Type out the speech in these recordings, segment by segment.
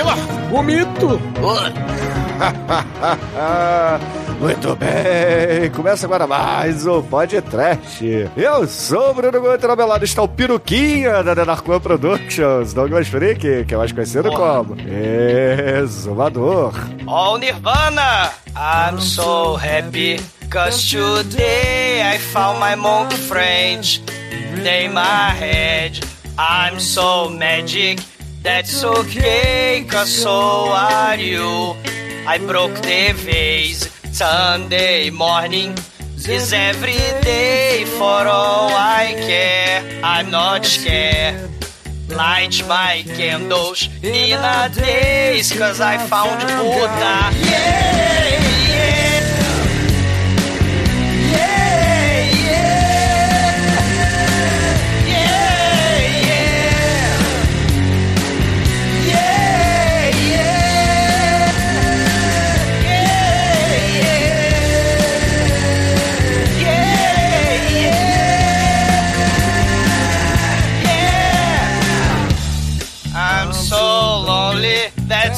que lá? Vomito! Muito bem, começa agora mais um Podcast. Eu sou o Bruno Gomes, ao meu lado está o Piruquinha da One Productions, Douglas Freak, que é mais conhecido como Exumador. Oh Nirvana, I'm so happy cause today I found my monk friend. They my head, I'm so magic. That's okay, cause so are you. I broke the vase Sunday morning. Is every day for all I care. I'm not scared. Light my candles in a days cause I found Buddha. Yeah.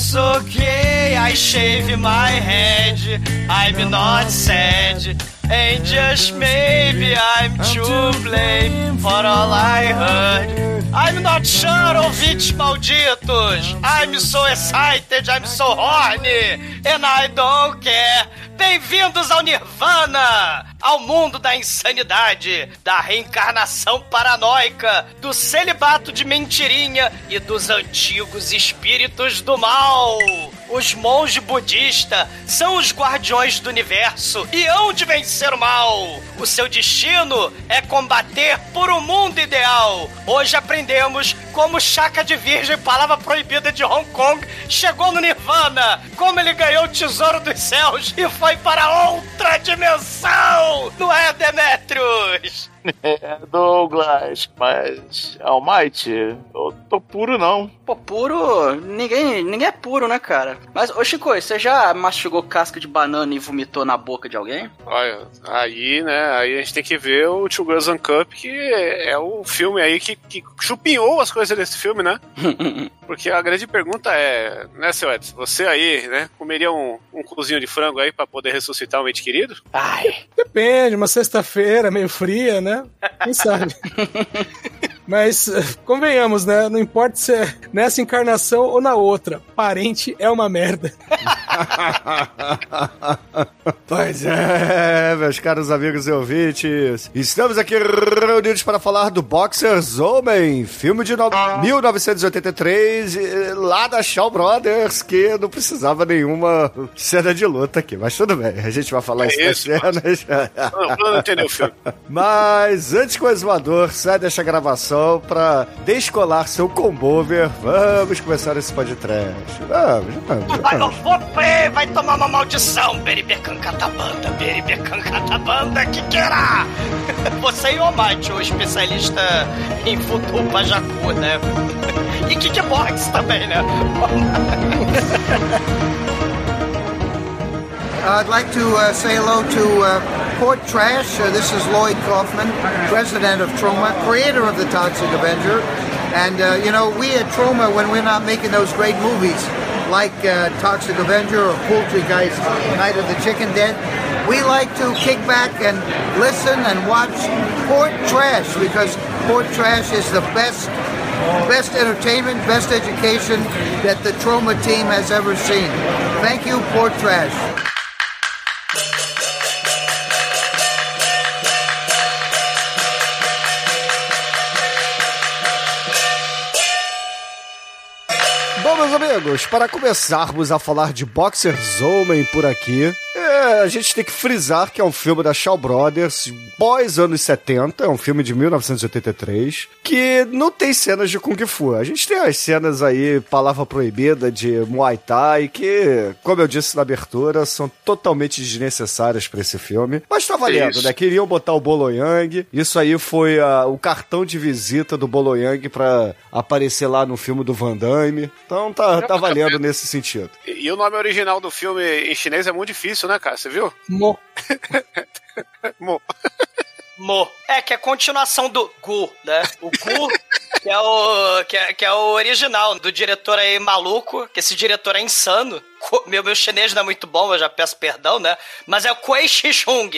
That's okay. I shave my head, I'm not sad. And just maybe I'm to blame for all I heard. I'm not sure, ouvintes malditos. I'm so excited, I'm so horny, and I don't care. Bem-vindos ao Nirvana! Ao mundo da insanidade, da reencarnação paranoica, do celibato de mentirinha e dos antigos espíritos do mal. Os monges budistas são os guardiões do universo e hão de vencer o mal. O seu destino é combater por um mundo ideal. Hoje aprendemos como Chaka de Virgem, palavra proibida de Hong Kong, chegou no Nirvana, como ele ganhou o tesouro dos céus e foi para outra dimensão. Não é, Demetrius? É, Douglas, mas Almighty, eu tô puro não. Pô, puro. Ninguém, ninguém é puro, né, cara? Mas, ô Chico, você já mastigou casca de banana e vomitou na boca de alguém? Olha, aí, né, aí a gente tem que ver o Two Girls One Cup, que é, é o filme aí que, que chupinhou as coisas desse filme, né? Porque a grande pergunta é, né, seu Edson, você aí, né, comeria um, um cozinho de frango aí pra poder ressuscitar um ente querido? Ai. Depende, uma sexta-feira meio fria, né? Quem sabe? Mas convenhamos, né? Não importa se é nessa encarnação ou na outra. Parente é uma merda. Pois é, meus caros amigos e ouvintes. Estamos aqui reunidos para falar do Boxers Homem, filme de no... 1983, eh, lá da Shaw Brothers, que não precisava nenhuma cena de luta aqui. Mas tudo bem, a gente vai falar É isso nas cenas. Não, não entendeu o filme. Mas antes que o exumador saia desta gravação para descolar seu combover, vamos começar esse podcast. Vamos, vamos, Ai, vamos. você vai tomar uma maldição, Beribecan Catabanda, Beribecan Catabanda, que queira! Você e o Almighty, o especialista em futuro Pajacu, né? E kickbox também, né? I'd like to uh, say hello to uh, Port Trash. Uh, this is Lloyd Kaufman, president of Troma, creator of the Toxic Avenger. And, uh, you know, we at Troma, when we're not making those great movies like uh, Toxic Avenger or Poultry Guys Night of the Chicken Den, we like to kick back and listen and watch Port Trash because Port Trash is the best best entertainment, best education that the Troma team has ever seen. Thank you, Port Trash. Meus amigos, para começarmos a falar de Boxers Homem por aqui, a gente tem que frisar que é um filme da Shaw Brothers, pós anos 70, é um filme de 1983, que não tem cenas de Kung Fu. A gente tem as cenas aí, palavra proibida, de Muay Thai, que, como eu disse na abertura, são totalmente desnecessárias pra esse filme. Mas tá valendo, Isso. né? Queriam botar o Bolo Yang. Isso aí foi ah, o cartão de visita do Bolo Yang pra aparecer lá no filme do Van Damme. Então tá, tá valendo nesse sentido. E, e o nome original do filme em chinês é muito difícil, né, cara? Você viu? Mo. Mo. Mo. É, que é a continuação do Gu, né? O Gu, que é o, que é, que é o original, do diretor aí maluco, que esse diretor é insano. Meu, meu chinês não é muito bom, eu já peço perdão, né? Mas é o Kuei Shishung.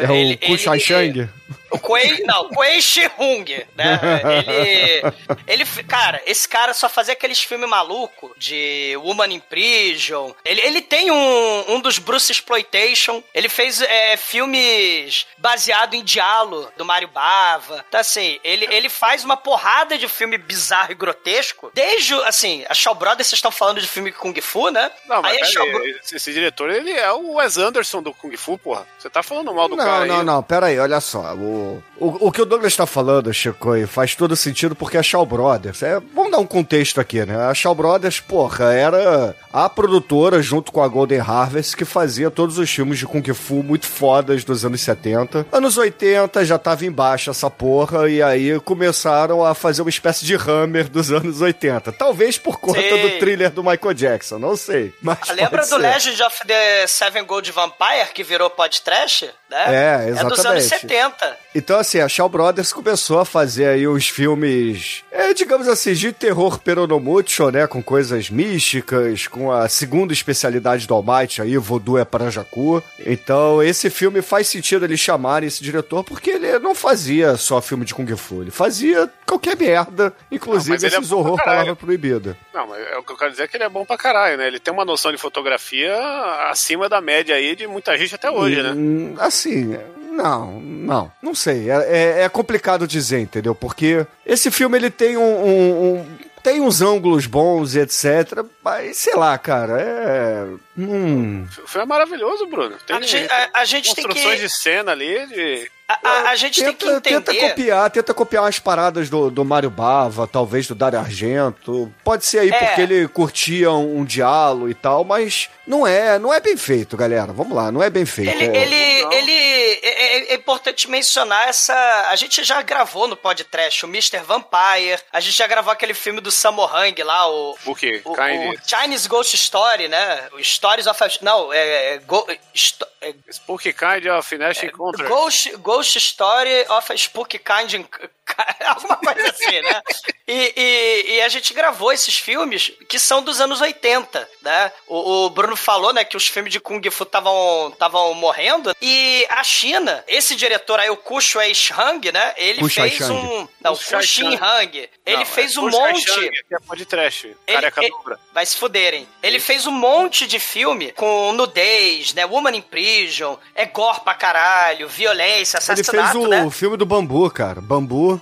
É o Ku Shai Shang. O Kuei, não, Kuei Shihung, né? Ele, ele, cara, esse cara só fazia aqueles filmes maluco de Woman in Prison. Ele, ele tem um, um dos Bruce Exploitation. Ele fez é, filmes baseado em Diallo, do Mario Bava. Então, assim, ele, ele faz uma porrada de filme bizarro e grotesco. Desde, o- assim, a Shaw Brothers, vocês estão falando de filme Kung Fu, né? Não, mas Aí Bro- esse, esse diretor, ele é o Wes Anderson do Kung Fu, porra. Você tá falando mal do Não, cara não, aí. não, pera aí, olha só. O, o, o que o Douglas tá falando, Chico, faz todo sentido porque a Shaw Brothers. É, vamos dar um contexto aqui, né? A Shaw Brothers, porra, era a produtora junto com a Golden Harvest que fazia todos os filmes de Kung Fu muito fodas dos anos 70. Anos 80 já tava embaixo essa porra, e aí começaram a fazer uma espécie de Hammer dos anos 80. Talvez por conta Sim. do thriller do Michael Jackson, não sei. Mas Ah, Lembra do ser. Legend of the Seven Gold Vampire, que virou podcast, né? É, É dos anos exatamente. 70. Então, assim, a Shaw Brothers começou a fazer aí os filmes, é, digamos assim, de terror peronomútil, né? Com coisas místicas, com a segunda especialidade do Almighty aí, Voodoo é para Jacu. Então, esse filme faz sentido eles chamarem esse diretor, porque ele não fazia só filme de Kung Fu, ele fazia qualquer merda, Não, inclusive ele é esses pra horror palavra proibida. Não, mas é o que eu quero dizer é que ele é bom pra caralho, né? Ele tem uma noção de fotografia acima da média aí de muita gente até hoje, né? Hum, Assim, não, não, não sei. É, é- é complicado dizer, entendeu? Porque esse filme ele tem um, um- um- tem uns ângulos bons e etc. Mas sei lá, cara, é. Hum, é maravilhoso, Bruno. Tem A gente, a- a gente tem construções que. de cena ali, de... A, a- a gente tem que tenta, tenta entender. copiar, tenta copiar umas paradas do, do Mário Bava, talvez do Dario Argento. Pode ser aí É. porque ele curtia um, um diálogo e tal, mas não é, não é bem feito, galera. Vamos lá, não é bem feito. Ele, é- ele, ele é, é- é importante mencionar essa. A gente já gravou no podcast o Mr. Vampire. A gente já gravou aquele filme do Sammo Hung lá, o. O quê? O, Kind... o Chinese Ghost Story, né? O Stories of. Não, é. é, go- é Spooky Kind of Nash Encounter. Ghost, Ghost Story of a Spooky Kind. Alguma coisa assim, né? E, e- e a gente gravou esses filmes que são dos anos 80, né? O, o Bruno falou, né, que os filmes de Kung Fu estavam morrendo. E a China, esse diretor aí, o Ku Shui Shang, né? Ele Ku fez Shang. um. Não, Ku Ku Shin. Hang. Ele Não, fez é um Push Kai monte. Shang, que é pode trash. Ele- Careca ele- dura. Vai se fuderem. Ele fez um monte de filme com nudez, né? Woman in Prison, é gore pra caralho, violência, Ele fez assassinato, o né? filme do Bambu, cara. Bambu.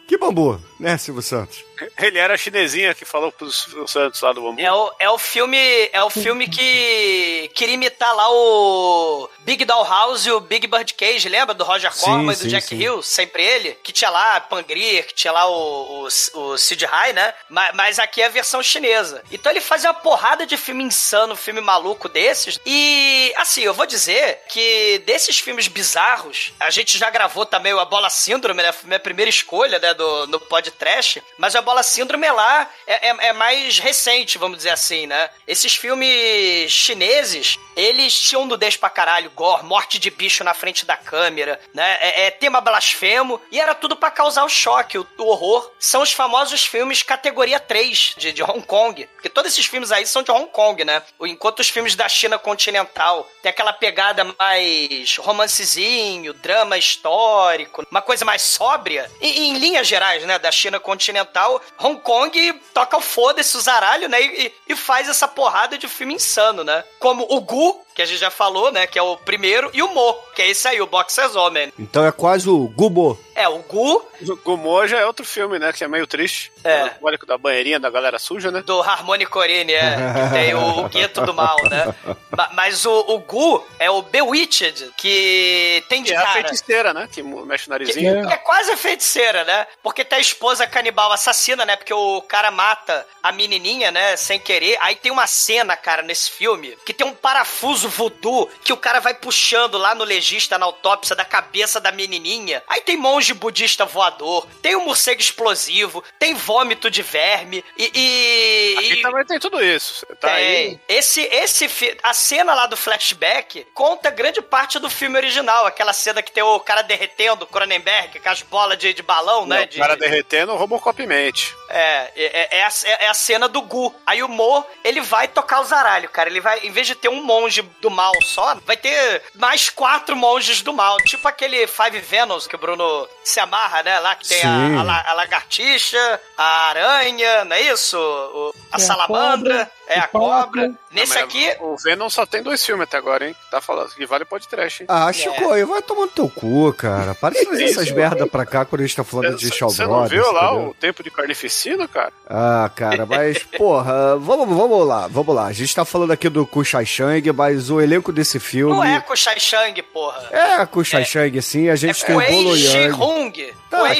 Que bambu, né, Silvio Santos? Ele era a chinesinha que falou pros, pros Santos lá do Bambu. É o, é o filme é o filme que queria imitar lá o Big Doll House e o Big Bird Cage, lembra do Roger Corman e do sim, Jack sim. Hill, sempre ele, que tinha lá a Pangria, que tinha lá o, o, o Sid Hai, né? Mas, mas aqui é a versão chinesa. Então ele fazia uma porrada de filme insano, filme maluco desses. E assim, eu vou dizer que desses filmes bizarros, a gente já gravou também o A Bola Síndrome, né? Foi minha primeira escolha, né, do, no podcast. Mas a Bola Síndrome lá, é, é, é mais recente, vamos dizer assim, né? Esses filmes chineses, eles tinham nudez pra caralho, gore, morte de bicho na frente da câmera, né? É, é tema blasfemo, e era tudo pra causar o choque, o, o horror. São os famosos filmes categoria 3 de, de Hong Kong. Porque todos esses filmes aí são de Hong Kong, né? Enquanto os filmes da China continental tem aquela pegada mais romancezinho, drama histórico, uma coisa mais sóbria. E, em linhas gerais, né, da China continental, Hong Kong toca o foda-se o zaralho, né, e, e faz essa porrada de filme insano, né? Como o Gu, 뭐라고? Que a gente já falou, né? Que é o primeiro, e o Mo, que é esse aí, o Boxers Homem. Então é quase o Gubo. É, o Gu, O Gumô já é outro filme, né? Que é meio triste. É. O alcoólico da banheirinha da galera suja, né? do Harmony Corine, é, que tem o, o gueto do mal, né? Ma- Mas o, o Gu é o Bewitched, que tem de Que é a cara. feiticeira, né? Que mexe o narizinho. e Que tal. é quase a feiticeira, né? Porque tem a esposa canibal assassina, né? Porque o cara mata a menininha, né? Sem querer. Aí tem uma cena, cara, nesse filme, que tem um parafuso voodoo que o cara vai puxando lá no legista, na autópsia da cabeça da menininha. Aí tem monge budista voador, tem um morcego explosivo, tem vômito de verme e... e- Aqui e- também tem tudo isso. Tá aí. tem. Esse, esse, fi- a cena lá do flashback conta grande parte do filme original. Aquela cena que tem o cara derretendo, o Cronenberg, com as bolas de, de balão, né? O cara derretendo o Robocop mente. é, é, é, a, é a cena do Gu. Aí o Mo, ele vai tocar o zaralho, cara. Ele vai, em vez de ter um monge do mal só, vai ter mais quatro monges do mal. Tipo aquele Five Venoms que o Bruno se amarra, né? Lá que tem a, a, a lagartixa, a aranha, não é isso? O- a a salamandra, é a cobra. Nesse Mas aqui, O Venom só tem dois filmes até agora, hein? Tá falando que vale pode trash, hein? Ah, Chico, aí vai tomando teu cu, cara. Para de fazer essas merda pra cá quando a gente tá falando de Shaw Você não viu lá entendeu? o tempo de carnificina, cara? Ah, cara, mas, porra, vamos, vamos lá, vamos lá. A gente tá falando aqui do Kushai Shang, mas o elenco desse filme. não é com o Shai Shang, porra. É Kushai Shang, sim. A gente É tem o Bolo Yang. Tá, o Ei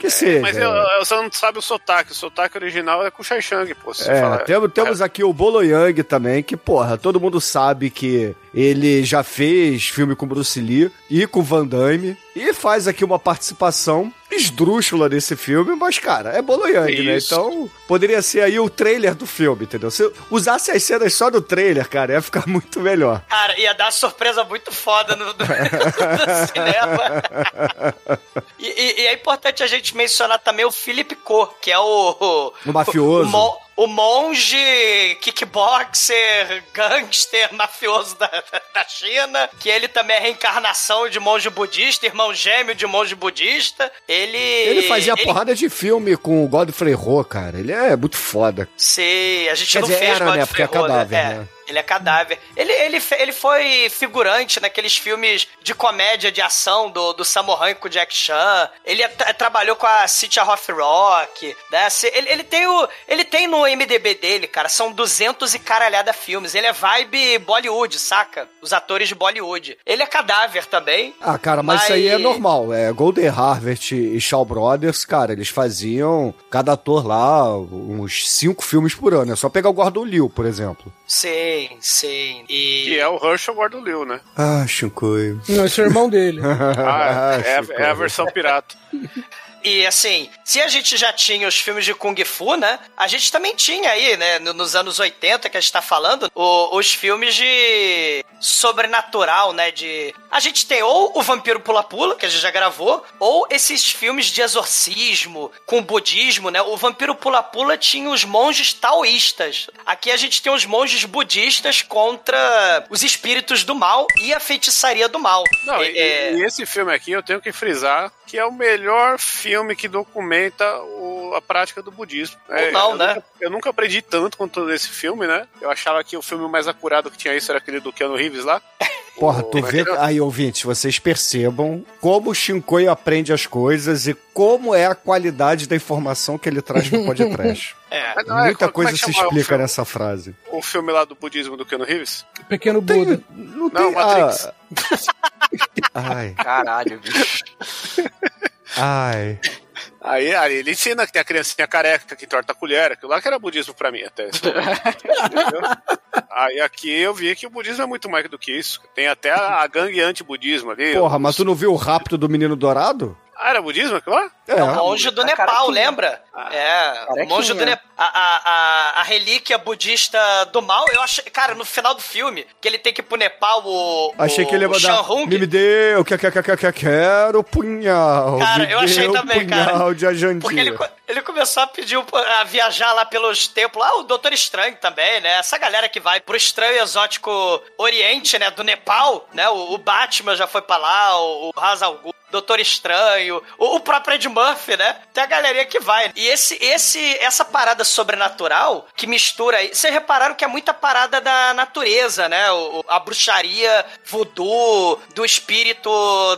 que-. Que seja. Mas eu, eu- você não sabe o sotaque. O sotaque original é com o Shai Shang, pô. É, falar- temos, temos aqui o Bolo Yang também, que, porra, todo mundo sabe que ele já fez filme com Bruce Lee e com Van Damme, e faz aqui uma participação esdrúxula nesse filme, mas, cara, é Bolo Yang, né? Então, poderia ser aí o trailer do filme, entendeu? Se usasse as cenas só do trailer, cara, ia ficar muito melhor. Cara, ia dar surpresa muito foda no, no- no cinema. E, e- e é importante a gente mencionar também o Philip Ko, que é o. O mafioso. O, mo- o monge kickboxer, gangster, mafioso da, da China, que ele também é reencarnação de monge budista, irmão gêmeo de monge budista. Ele. Ele fazia ele, porrada de filme com o Godfrey Ho, cara. Ele é muito foda. Sim, a gente Quer não dizer, fez era, God né? Porque é Ferrou, cadáver, É, né? Ele é cadáver. Ele, ele, ele foi figurante naqueles filmes de comédia de ação do, do Samurai com o Jack Chan. Ele at- trabalhou com a City of Rock. Né? Ele, ele, tem o, ele tem no MDB dele, cara, são 200 e caralhada filmes. Ele é vibe Bollywood, saca? Os atores de Bollywood. Ele é cadáver também. Ah, cara, mas, Mas- isso aí é normal. É Golden Harvest e Shaw Brothers, cara, eles faziam cada ator lá uns cinco filmes por ano. É só pegar o Gordon Liu, por exemplo. Sim, sim. E... Que é o Herschel Gordon Liu, né? Ah, Shinkoi. Não, esse é o irmão dele. Ah, é, é a versão pirata. E assim, se a gente já tinha os filmes de Kung Fu, né? A gente também tinha aí, né? no- Nos anos 80 que a gente tá falando, o- os filmes de sobrenatural, né? De. A gente tem ou o Vampiro Pula-Pula, que a gente já gravou, ou esses filmes de exorcismo com budismo, né? O Vampiro Pula-Pula tinha os monges taoístas. Aqui a gente tem os monges budistas contra os espíritos do mal e a feitiçaria do mal. Não, É- e, e esse filme aqui eu tenho que frisar que é o melhor filme que documenta o- a prática do budismo. É, não, eu né? Nunca, eu nunca aprendi tanto quanto esse filme, né? Eu achava que o filme mais acurado que tinha isso era aquele do Keanu Reeves lá. Porra, O- tu vê. Aí, ouvintes, vocês percebam como o Shinkoi aprende as coisas e como é a qualidade da informação que ele traz no podcast. é. Não é- Muita como é coisa que se explica nessa frase. O filme lá do budismo do Keanu Reeves? Pequeno Buda. Não, Não, tem. Matrix. ah, Ai, Caralho, bicho. ai. Aí, aí ele ensina que tem a criancinha careca que torta a colher, aquilo lá que era budismo pra mim até. Entendeu? Aí aqui eu vi que o budismo é muito mais do que isso. Tem até a, gangue anti-budismo ali. Porra, mas tu não viu o rapto do menino dourado? Ah, era budismo aquilo lá? É. O monge do Nepal, lembra? é, o carequinha. monge do Nepal. A, a, a, relíquia budista do mal, eu achei. Cara, no final do filme, que ele tem que ir pro Nepal, o. Achei o, que ele ia o mandar. Me, me deu, que, que, que, que, que, quero punhal. Cara, me eu achei deu também, punhal cara. de ajandia. Porque ele, ele começou a pedir a viajar lá pelos templos. Ah, o Doutor Estranho também, né? Essa galera que vai pro estranho exótico Oriente, né? Do Nepal, né? O, Batman já foi pra lá, o, o Doutor Estranho, o, próprio Ed Murphy, né? Tem a galerinha que vai. E esse, esse, essa parada sobrenatural que mistura aí. Vocês repararam que é muita parada da natureza, né? O, a bruxaria voodoo do espírito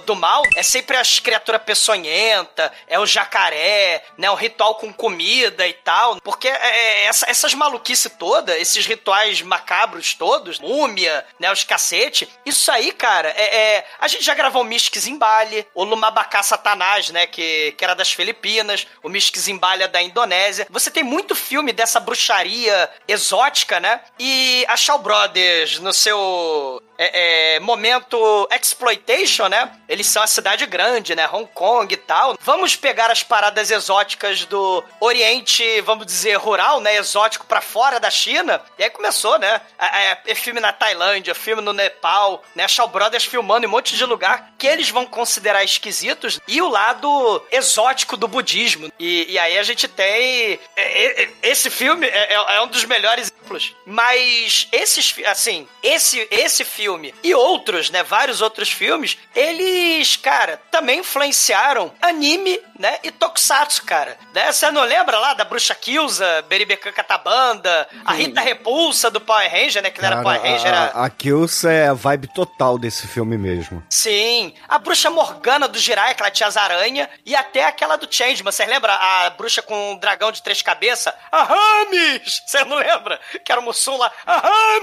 do mal é sempre as criaturas peçonhentas, é o jacaré, né? O ritual com comida e tal. Porque é, é essa, essas maluquices todas, esses rituais macabros todos, múmia, né? Os cacete, isso aí, cara, é, é a gente já gravou Mystics em Bali, o Lumabacá Satanás, né, que, que era das Filipinas, o Mystic Zimbalha da Indonésia. Você tem muito filme dessa bruxaria exótica, né? E a Shaw Brothers, no seu é, é, momento exploitation, né? Eles são a cidade grande, né? Hong Kong e tal. Vamos pegar as paradas exóticas do Oriente, vamos dizer, rural, né? Exótico para fora da China. E aí começou, né? É, é, filme na Tailândia, filme no Nepal, né? Shaw Brothers filmando em um monte de lugar que eles vão considerar esquisitos. E o lado exótico do budismo. E, e aí a gente tem... É, é, esse filme é, um dos melhores exemplos. Mas esses, assim, esse, esse filme e outros, né, vários outros filmes, eles, cara, também influenciaram anime, né, e tokusatsu, cara. Né? Você não lembra lá da Bruxa Kyusa, Beribekan Katabanda, a Rita Repulsa do Power Ranger, né, que não era Power Ranger, era... A, a Kyusa é a vibe total desse filme mesmo. Sim. A Bruxa Morgana do Jiraiya, que ela tinha as aranhas, e até aquela do Changeman, você lembra? A bruxa com um dragão de três cabeças? A Rames! Você não lembra? Que era o Mussum lá, a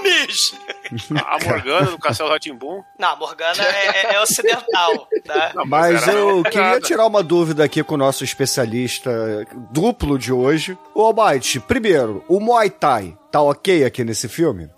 a Morgana do Castelo Ratimbum. Não, Morgana é, é, é ocidental. Né? Não, mas, mas eu queria tirar uma dúvida aqui com o nosso especialista duplo de hoje. Ô, Almighty, primeiro, o Muay Thai tá ok aqui nesse filme?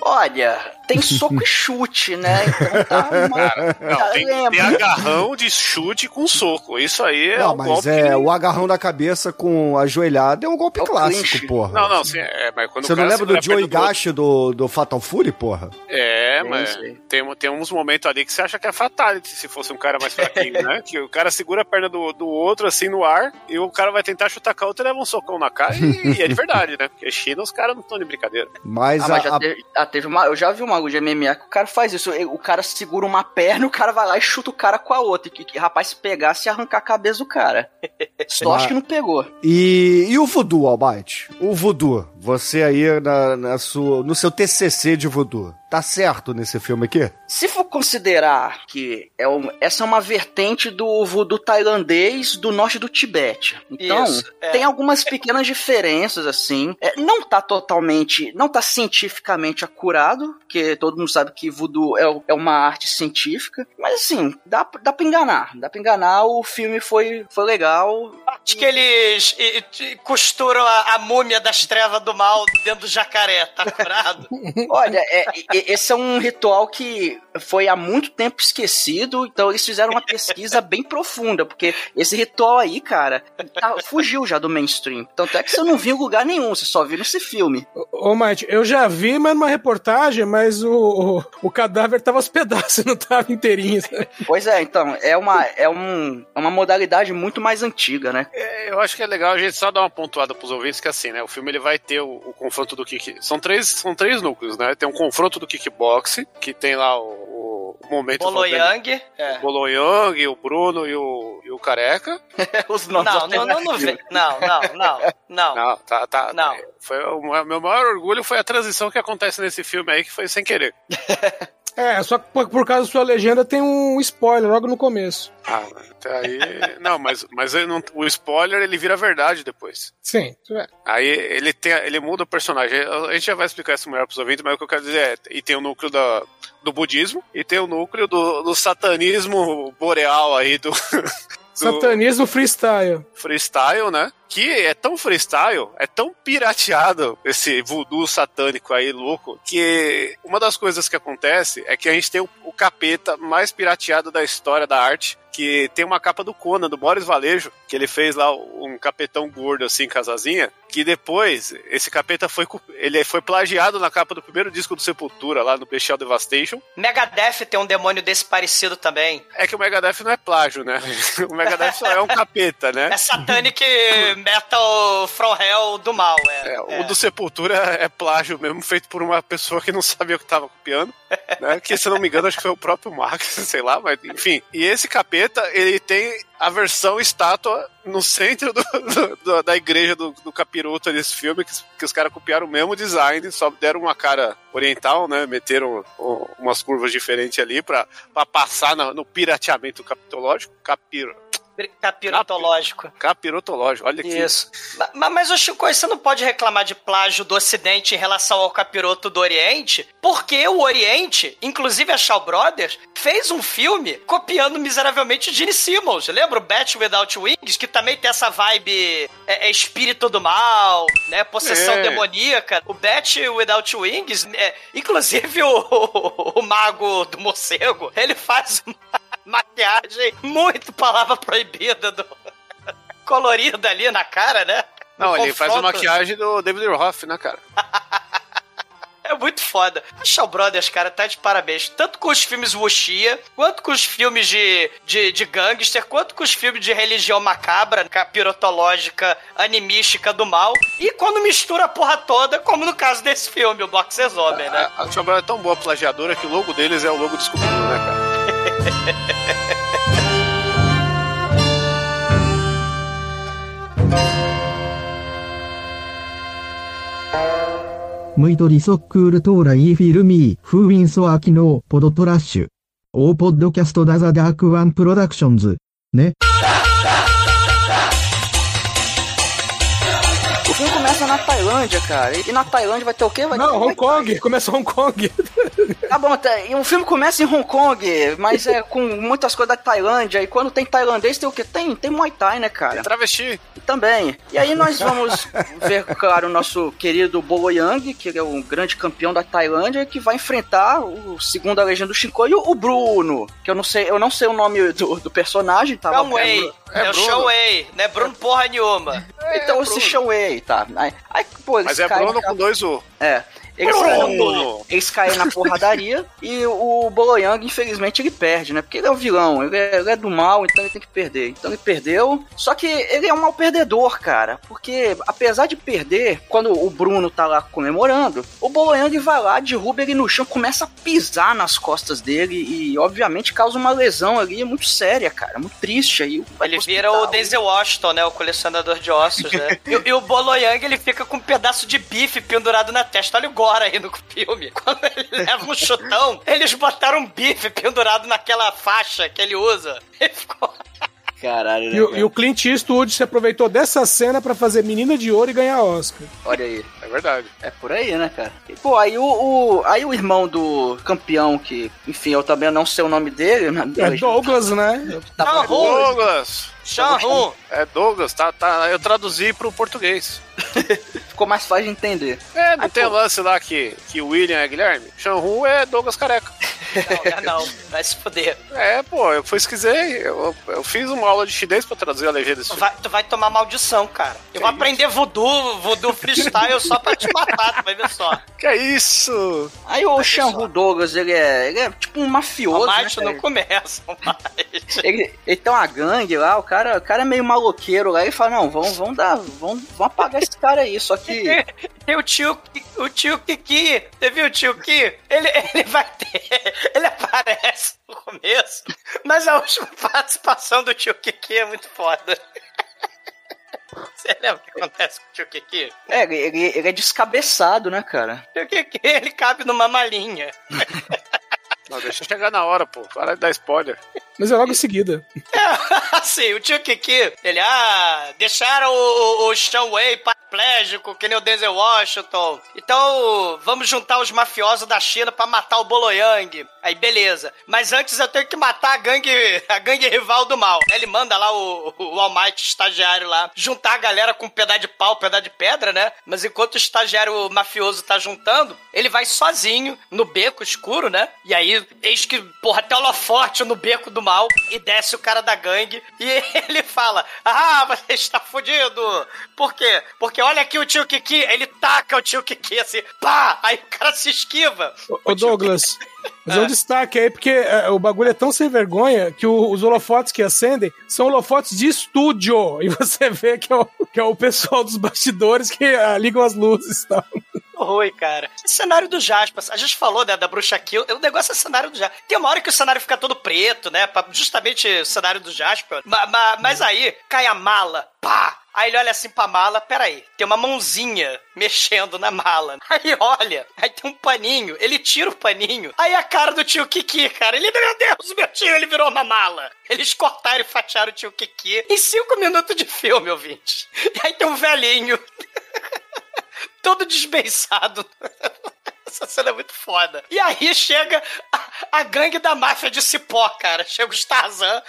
Olha, tem soco e chute, né? Então tá uma... Não, tá, tem, tem, agarrão de chute com soco. Isso aí é Não, um mas golpe é que... o agarrão da cabeça com a joelhada é um golpe é clássico, clinch. porra. Não, não, sim, é, mas quando Você não lembra do Joe Higashi do, do Fatal Fury, porra? É, sim, mas. Tem, tem uns momentos ali que você acha que é fatality se fosse um cara mais fraquinho, né? Que o cara segura a perna do, do outro assim no ar e o cara vai tentar chutar com a outra e leva um socão na cara e, e é de verdade, né? Porque China os caras não estão de brincadeira. Mas, ah, a, mas já, a... Teve, já teve uma. Eu já vi uma de MMA que o cara faz isso. O cara segura uma perna, o cara vai lá e chuta o cara com a outra. Que, que rapaz, se pegasse, arrancar a cabeça do cara. Só acho que não pegou. E, e o voodoo, Albite? O voodoo. Você aí na, na sua, no seu TCC de voodoo. Tá certo nesse filme aqui? Se for considerar que é um, essa é uma vertente do voodoo tailandês do norte do Tibete. Então, Isso, é. tem algumas pequenas diferenças, assim. É, não tá totalmente. Não tá cientificamente acurado, porque todo mundo sabe que voodoo é, é uma arte científica. Mas, assim, dá, dá pra enganar. Dá pra enganar. O filme foi, foi legal. Acho que eles e, e, costuram a, a múmia das trevas do mal dentro do jacaré, tá curado? Olha, é, esse é um ritual que foi há muito tempo esquecido, então eles fizeram uma pesquisa bem profunda, porque esse ritual aí, cara, tá, fugiu já do mainstream. Tanto é que você não viu em lugar nenhum, você só viu nesse filme. Ô, ô Mike, eu já vi, mas numa reportagem, mas o, o, o cadáver tava aos pedaços, não tava inteirinho. Sabe? Pois é, então, é uma, é, um, é uma modalidade muito mais antiga, né? É, eu acho que é legal a gente só dar uma pontuada pros ouvintes, que assim, né, o filme ele vai ter o, o confronto do kick... São três, são três núcleos, né? Tem um confronto do kickboxing, que tem lá o, o momento... Boloyang. É. O Boloyang, o Bruno e o, e o Careca. Os nomes não, não, não, não, não, não, não, não. Não, tá, tá. Não. Foi, o meu maior orgulho foi a transição que acontece nesse filme aí, que foi sem querer. É, só que por, por causa da sua legenda tem um spoiler logo no começo. Ah, até aí. não, mas, mas não, o spoiler ele vira verdade depois. Sim, é. Aí ele, tem, ele muda o personagem. A gente já vai explicar isso melhor pros ouvintes, mas o que eu quero dizer é: e tem o núcleo da, do budismo, e tem o núcleo do, do satanismo boreal aí, do. Satanismo freestyle. Freestyle, né? Aqui é tão freestyle, é tão pirateado esse voodoo satânico aí louco, que uma das coisas que acontece é que a gente tem o, o capeta mais pirateado da história da arte, que tem uma capa do Conan, do Boris Valejo, que ele fez lá um capetão gordo assim, casazinha, que depois esse capeta foi ele foi plagiado na capa do primeiro disco do Sepultura, lá no Bestial Devastation. Megadeth tem um demônio desse parecido também. É que o Megadeth não é plágio, né? O Megadeth só é um capeta, né? É Satanic Metal From Hell do mal, é. é o é. do Sepultura é plágio mesmo, feito por uma pessoa que não sabia o que estava copiando, né? Que, se não me engano, acho que foi o próprio Max, sei lá, mas enfim. E esse capeta, ele tem a versão estátua no centro do, do, da igreja do, do capiroto desse filme, que, que os caras copiaram o mesmo design, só deram uma cara oriental, né? Meteram umas curvas diferentes ali pra passar no, no pirateamento capitológico. Capiro, Capirotológico. Capirotológico, olha aqui. Isso. Mas, mas o Chico, você não pode reclamar de plágio do Ocidente em relação ao capiroto do Oriente, porque o Oriente, inclusive a Shaw Brothers, fez um filme copiando miseravelmente Gene Simmons. Lembra o Bat Without Wings? Que também tem essa vibe é, é espírito do mal, né? Possessão é. demoníaca. O Bat Without Wings, é, inclusive o, o, o mago do morcego, ele faz uma maquiagem muito palavra proibida do colorida ali na cara, né? Não, ele faz a maquiagem do David Roth, né, cara? É muito foda. A Shaw Brothers, cara, tá de parabéns. Tanto com os filmes Wuxia, quanto com os filmes de, de, de gangster, quanto com os filmes de religião macabra, pirotológica, animística do mal. E quando mistura a porra toda, como no caso desse filme, o Boxers Homem, né? A, a Shaw Brothers é tão boa plagiadora que o logo deles é o logo do scooby né, cara? ムイドリソックールトーライーフィルミー、フーウィンソアキノー、ポドトラッシュ。オーポッドキャストダザダークワンプロダクションズ。ね。Na Tailândia, cara. E na Tailândia vai ter o quê? Vai Não, ter... Hong Kong. Começa Hong Kong. Tá bom, tá, o filme começa em Hong Kong, mas é com muitas coisas da Tailândia. E quando tem tailandês, tem o quê? Tem, tem Muay Thai, né, cara? Travesti. Também. E aí nós vamos ver, claro, o nosso querido Bolo Yang, que é o grande campeão da Tailândia, que vai enfrentar o segundo a legenda do Shinkoi, o Bruno, que eu não sei, eu não sei o nome do, do personagem, tá? É o Wei. É, é o Show Wei, não é Bruno porra nenhuma. É, então, é esse Wei, tá. Aí, aí, pô, Mas é Bruno com dois U. É. Eles, caem, eles caem na porradaria e o Boloyang, infelizmente, ele perde, né? Porque ele é o vilão, ele é, ele é, do mal, então ele tem que perder. Então ele perdeu. Só que ele é um mal perdedor, cara. Porque apesar de perder, quando o Bruno tá lá comemorando, o Boloyang vai lá, derruba ele no chão, começa a pisar nas costas dele e, obviamente, causa uma lesão ali muito séria, cara. Muito triste. Aí ele vira o Denzel Washington, né? O colecionador de ossos, né? e, e, o Boloyang, ele fica com um pedaço de bife pendurado na testa. Olha o agora aí no filme. Quando ele leva um chutão, eles botaram um bife pendurado naquela faixa que ele usa. Ele ficou. Caralho, né, e, o, e, o Clint Eastwood se aproveitou dessa cena para fazer Menina de Ouro e ganhar Oscar. Olha aí. É verdade. É por aí, né, cara? E, pô, aí o, o, aí o irmão do campeão, que, enfim, eu também não sei o nome dele. É Douglas, né? Tá Douglas! Shanhu! É Douglas, tá, tá, eu traduzi pro português. Ficou mais fácil de entender. É, não Aí, tem pô... lance lá que, que William é Guilherme? Shanhu é Douglas Careca. Não, não, vai se fuder. É, pô, eu pesquisei, eu, eu fiz uma aula de chinês pra traduzir a legenda desse vai, Tu vai tomar maldição, cara. Eu que vou é aprender voodoo, voodoo freestyle só pra te matar, tu vai ver só. Que é isso? Aí o Shanhu Douglas, ele é, ele é tipo um mafioso, o macho né? não começa, ele, ele tem uma gangue lá, o cara, o cara é meio maloqueiro lá, e fala, não, vamos, vamos dar, vamos, vamos apagar esse cara aí, só que... E o tio, o tio Kiki, você viu o tio Kiki? Ele, ele vai ter, ele aparece no começo, mas a última participação do tio Kiki é muito foda. Você lembra o que acontece com o tio Kiki? É, ele, ele é descabeçado, né, cara? O tio Kiki, ele cabe numa malinha. Não, deixa chegar na hora, pô. Para de dar spoiler. Mas é logo em seguida. É, assim, o tio Kiki, ele, ah, deixaram o, o, o Sean Wei paraplégico, que nem o Denzel Washington. Então, vamos juntar os mafiosos da China pra matar o Boloyang. Aí, beleza. Mas antes eu tenho que matar a gangue, a gangue rival do mal. Ele manda lá o, o All Might estagiário lá, juntar a galera com um pedaço de pau, um pedaço de pedra, né? Mas enquanto o estagiário mafioso tá juntando, ele vai sozinho no beco escuro, né? E aí, eis que, porra, até holofote no beco do mal e desce o cara da gangue e ele fala: Ah, você está fudido! Por quê? Porque olha aqui o tio Kiki, ele taca o tio Kiki assim, pá! Aí o cara se esquiva. Ô, ô Douglas. Mas é um destaque aí, porque é, o bagulho é tão sem vergonha que o- os holofotes que acendem são holofotes de estúdio. E você vê que é o, que é o pessoal dos bastidores que ah, ligam as luzes e tal. Oi, cara. Cenário do Jasper. A gente falou, né, da bruxa Kill. O negócio é cenário do Jasper. Tem uma hora que o cenário fica todo preto, né? Justamente o cenário do Jasper. Ma- ma- mas aí, cai a mala. Pá! Aí ele olha assim pra mala, peraí, tem uma mãozinha mexendo na mala. Aí olha, aí tem um paninho, ele tira o paninho. Aí a cara do tio Kiki, cara, ele, meu Deus, meu tio, ele virou uma mala. Eles cortaram e fatiaram o tio Kiki em cinco minutos de filme, ouvinte. E aí tem um velhinho todo desbeiçado. Essa cena é muito foda. E aí chega a, a gangue da máfia de Cipó, cara. Chega os Tarzan.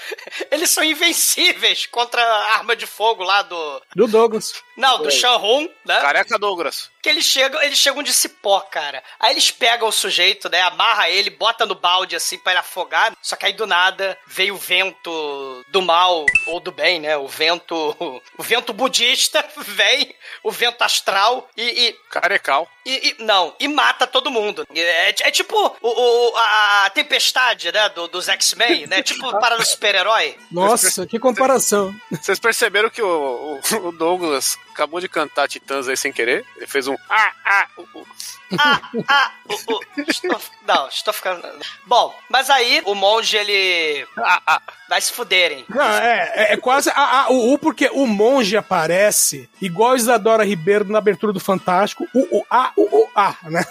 Eles são invencíveis contra a arma de fogo lá do. Do Douglas. Não, do Shanhun, né? Careca Douglas. Que eles chegam, eles chegam de cipó, cara. Aí eles pegam o sujeito, né? Amarra ele, bota no balde assim pra ele afogar. Só que aí do nada veio o vento do mal ou do bem, né? O vento, o vento budista vem, o vento astral e, e Carecal. e, e- não, e mata todo mundo. É, é tipo o, o- a, tempestade, né, do, dos X-Men, né? Tipo para o super-herói. Nossa, que comparação. Vocês perceberam que o, o- o Douglas acabou de cantar Titãs aí sem querer? Ele fez um ah, ah, uh, uh. Ah, ah, o- o- estou, não, estou ficando. Bom, mas aí o monge ele. Ah, ah, vai se fuderem. Não, é, é, é quase a, a- o U, porque o monge aparece igual a Isadora Ribeiro na abertura do Fantástico. O, o, a, o, o, a, né?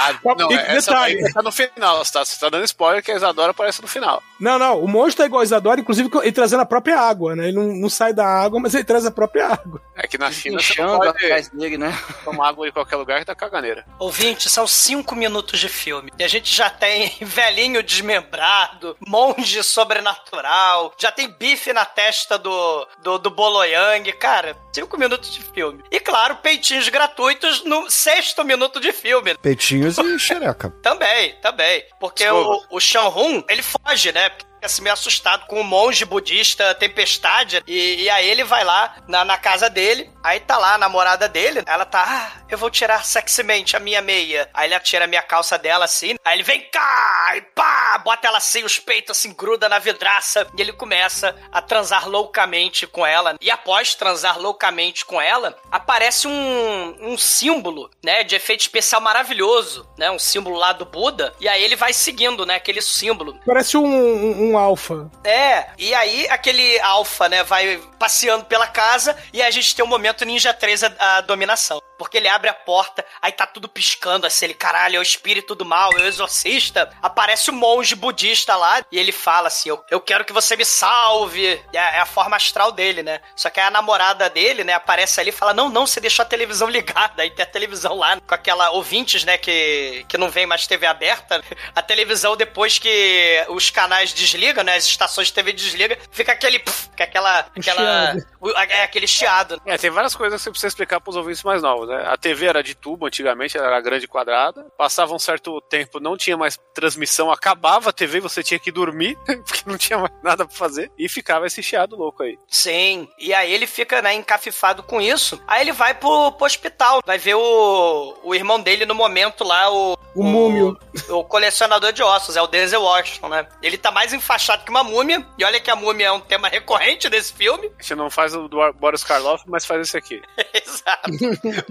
Ah, não, E é- essa daí detalhe. tá no final, você tá, você tá dando spoiler que a Isadora aparece no final. Não, não, o monge tá igual a Isadora, inclusive ele trazendo a própria água, né? Ele não, não sai da água, mas ele traz a própria água. É que na China você Inchando não pode atrás dele, né? tomar água em qualquer lugar que tá caganeira. Ouvinte, são cinco minutos de filme. E a gente já tem velhinho desmembrado, monge sobrenatural, já tem bife na testa do, do, do Boloyang. Cara, cinco minutos de filme. E claro, peitinhos gratuitos no sexto minuto de filme. Peitinhos e xereca. Também, também. Porque o, o Shanhun, ele foge, né? Porque Fica assim, meio assustado com o monge budista Tempestade. E, e aí ele vai lá na, na casa dele. Aí tá lá a namorada dele. Ela tá, ah, eu vou tirar sexymente a minha meia. Aí ele atira a minha calça dela assim. Aí ele vem cá e pá, bota ela assim, os peitos assim, gruda na vidraça. E ele começa a transar loucamente com ela. E após transar loucamente com ela, aparece um, um símbolo, né, de efeito especial maravilhoso, né, um símbolo lá do Buda. E aí ele vai seguindo, né, aquele símbolo. Parece um, um, um alfa. É, e aí aquele alfa, né, vai passeando pela casa e a gente tem o momento Ninja 3 a, a dominação. Porque ele abre a porta, aí tá tudo piscando assim, ele, caralho, é o espírito do mal, é o exorcista. Aparece o monge budista lá e ele fala assim: Eu, eu quero que você me salve. E é, é a forma astral dele, né? Só que aí a namorada dele, né, aparece ali e fala: Não, não, você deixou a televisão ligada. Aí tem a televisão lá com aquela ouvintes, né, que, que não vem mais TV aberta. A televisão, depois que os canais desligam, né, as estações de TV desligam, fica aquele. Pff, fica aquela. aquela chiado. o- é aquele chiado. É, tem várias coisas que você precisa explicar pros ouvintes mais novos, né? A TV era de tubo antigamente, era grande e quadrada. Passava um certo tempo, não tinha mais transmissão, acabava a TV, você tinha que dormir, porque não tinha mais nada pra fazer. E ficava esse chiado louco aí. Sim, e aí ele fica, né, encafifado com isso. Aí ele vai pro, pro hospital, vai ver o, o irmão dele no momento lá, o. O múmio. O colecionador de ossos, é o Denzel Washington, né? Ele tá mais enfaixado que uma múmia, e olha que a múmia é um tema recorrente desse filme. A gente não faz o do Boris Karloff, mas faz esse aqui. Exato.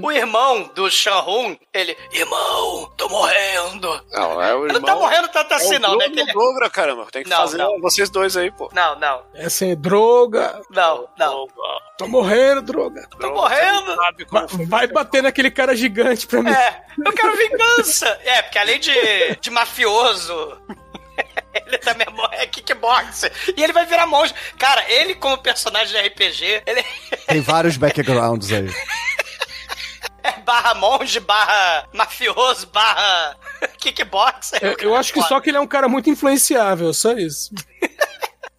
o irmão do Shanhun, ele, irmão, tô morrendo. Não, é o Ele irmão. não tá morrendo tanto assim, é o não, né? Ele- Dogra, caramba. Tem que Não, fazer não. vocês dois aí, pô. Não, não, É assim, droga. não, não. Tô morrendo, droga. Tô morrendo. Sabe como Vai bater naquele cara gigante pra mim. É, eu quero vingança. É, porque além de, de mafioso, Ele também é mo- é kickboxer. E ele vai virar monge. Cara, ele como personagem de RPG, ele Tem vários backgrounds aí. é barra monge, barra mafioso, barra kickboxer. Eu, eu acho que só que ele é um cara muito influenciável, só isso.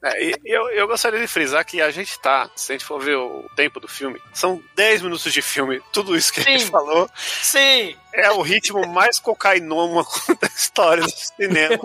É, e eu, eu gostaria de frisar que a gente tá, se a gente for ver o tempo do filme, são 10 minutos de filme, tudo isso que a gente Sim. falou Sim. É o ritmo mais cocainômago da história do cinema.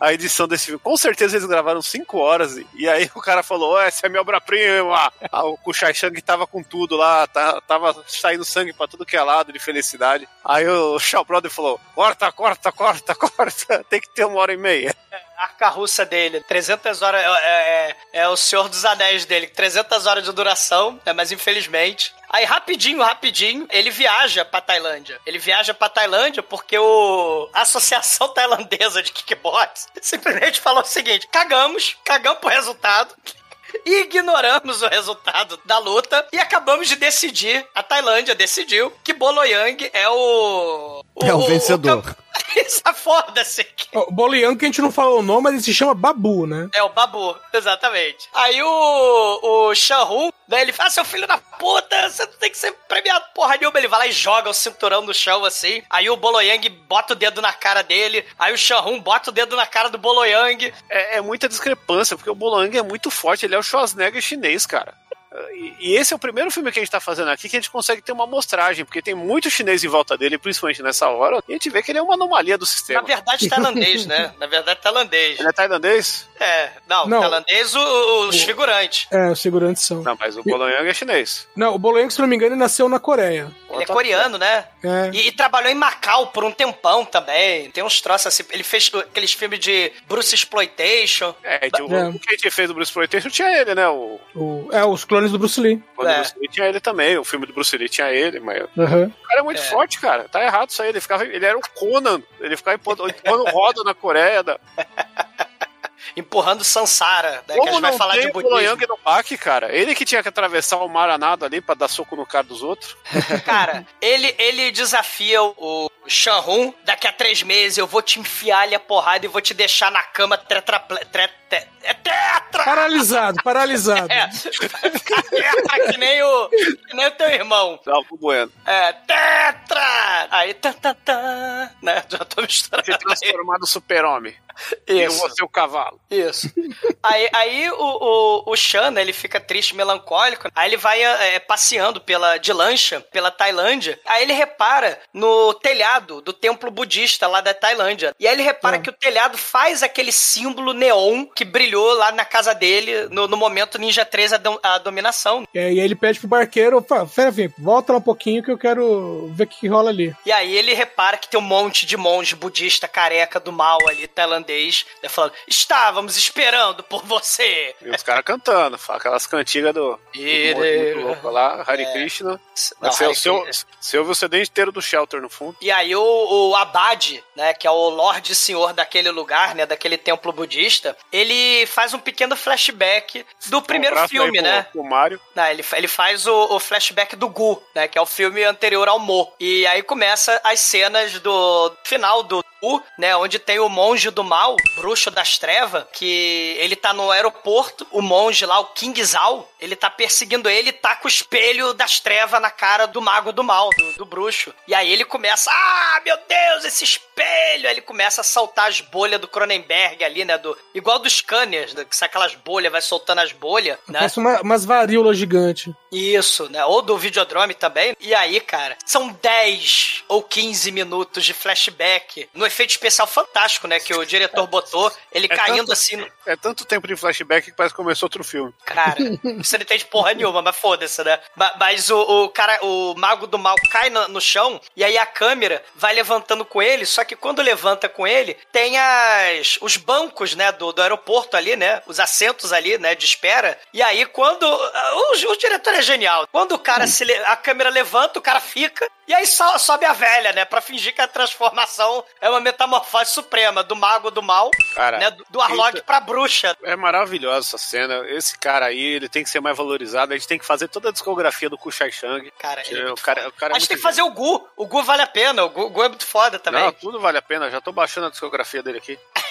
A edição desse filme. Com certeza eles gravaram 5 horas e, aí o cara falou: "Ó, essa é minha obra-prima. Ah, O Kushai Shang tava com tudo lá, tá- tava saindo sangue pra tudo que é lado de felicidade. Aí o Shaw Brother falou: corta, corta, corta, corta, tem que ter uma hora e meia. A carruça dele, 300 horas, é, é- é o Senhor dos Anéis dele, 300 horas de duração, né, mas infelizmente. Aí, rapidinho, rapidinho, ele viaja pra Tailândia. Ele viaja pra Tailândia porque o a Associação Tailandesa de Kickbox simplesmente falou o seguinte: cagamos, cagamos pro resultado. Ignoramos o resultado da luta e acabamos de decidir, a Tailândia decidiu que Boloyang é o. É o vencedor. camp- Isso, foda-se. O Bolian, que a gente não falou o nome, mas ele se chama Babu, né? É o Babu, exatamente. Aí o, o Shanhu, né, ele fala, "Ah, seu filho da puta, você não tem que ser premiado porra nenhuma. Ele vai lá e joga o cinturão no chão, assim. Aí o Boloyang bota o dedo na cara dele. Aí o Shanhu bota o dedo na cara do Boloyang. É, é muita discrepância, porque o Bolong é muito forte, ele é o Schwarzenegger chinês, cara. E, esse é o primeiro filme que a gente tá fazendo aqui que a gente consegue ter uma amostragem, porque tem muito chinês em volta dele, principalmente nessa hora, e a gente vê que ele é uma anomalia do Na sistema. verdade, tailandês, né? Na verdade, tailandês. Ele é tailandês? É, não, Não. tailandês o- os figurantes. É, os segurantes são. Não, mas o Bolonhang é chinês. Não, o Boloyang, se não me engano, ele nasceu na Coreia. Ele é coreano, né? É. E, e trabalhou em Macau por um tempão também. Tem uns troços assim. Ele fez aqueles filmes de Bruce Exploitation. É, o, É. o que a gente fez do Bruce Exploitation tinha ele, né? O, O, é, os clones do Bruce Lee. o do É. Bruce Lee tinha ele também, o filme do Bruce Lee tinha ele, mas o Aham. cara é muito forte, cara. Tá errado isso aí. Ele, ficava, ele era o Conan, ele ficava empurrando empurrando roda na Coreia. Da... Empurrando Sansara, né? que a Como gente vai falar de budismo. Bolonhang no baque, cara? Ele que tinha que atravessar o mar a nado ali pra dar soco no cara dos outros. Cara, ele, ele desafia o Shanhun. Daqui a três meses eu vou te enfiar a porrada e vou te deixar na cama tetraple... Tre, te, é tetra! Paralisado, paralisado. É, vai ficar tetra que nem o, que nem o teu irmão. Salvo Bueno. É, tetra! Aí, tá, tá, tá, né? Já tô misturando. Se transformar no super-homem. Eu Isso. vou ser o cavalo. Isso. aí aí o, o, o Shan, né, ele fica triste, melancólico. Aí ele vai é, passeando pela, de lancha pela Tailândia. Aí ele repara no telhado do templo budista lá da Tailândia. E aí ele repara que o telhado faz aquele símbolo neon que brilhou lá na casa dele no, no momento Ninja 3 a, dom- a dominação. É, e aí ele pede pro barqueiro, fala, Fervin, volta lá um pouquinho que eu quero ver o que, que rola ali. E aí ele repara que tem um monte de monge budista careca do mal ali, tailandês, né, falando: Estávamos esperando por você. E os caras cantando, aquelas cantigas do. E- do muito louco lá, Hare Krishna. Não, Você, Hare você, Krishna. você ouve o CD inteiro do Shelter no fundo. E aí o, o Abade, né, que é o Lorde Senhor daquele lugar, né, daquele templo budista, ele faz um pequeno flashback do primeiro Um filme, pro- né? pro Mário. Não, ele, ele faz o, o flashback do Gu, né? Que é o filme anterior ao Mo. E aí começa as cenas do final do Gu, né? Onde tem o monge do mal, bruxo das trevas, que ele tá no aeroporto, o monge lá, o King Zhao, ele tá perseguindo ele e tá com o espelho das trevas na cara do mago do mal, do, do bruxo. E aí ele começa, ah, meu Deus, esse espelho! Aí ele começa a saltar as bolhas do Cronenberg ali, né? Do, igual dos Scanners, né, que sai aquelas bolhas, vai soltando as bolhas, né? Parece uma, umas varíolas gigantes. Isso, né? Ou do Videodrome também. E aí, cara, são 10 ou 15 minutos de flashback no efeito especial fantástico, né? Que o diretor botou, ele É caindo tanto- assim. no- É tanto tempo de flashback que parece que começou outro filme. Cara, você não entende porra nenhuma, mas foda-se, né? Ma- Mas o, o cara, o mago do mal cai no, no chão e aí a câmera vai levantando com ele, só que quando levanta com ele, tem as, os bancos, né, do, do aeroporto ali, né? Os assentos ali, né, de espera. E aí quando. O, o diretor é genial. Quando o cara se. A câmera levanta, o cara fica. E aí so- sobe a velha, né? Pra fingir que a transformação é uma metamorfose suprema do mago do mal, Cara, né? Do, do Arlog isso- pra bruxa. É maravilhosa essa cena. Esse cara aí, ele tem que ser mais valorizado. A gente tem que fazer toda a discografia do Kushai Shang. Cara, ele é o cara, o cara é A gente tem que fazer o Gu. O Gu vale a pena. O Gu, o Gu é muito foda também. Não, tudo vale a pena. Já tô baixando a discografia dele aqui.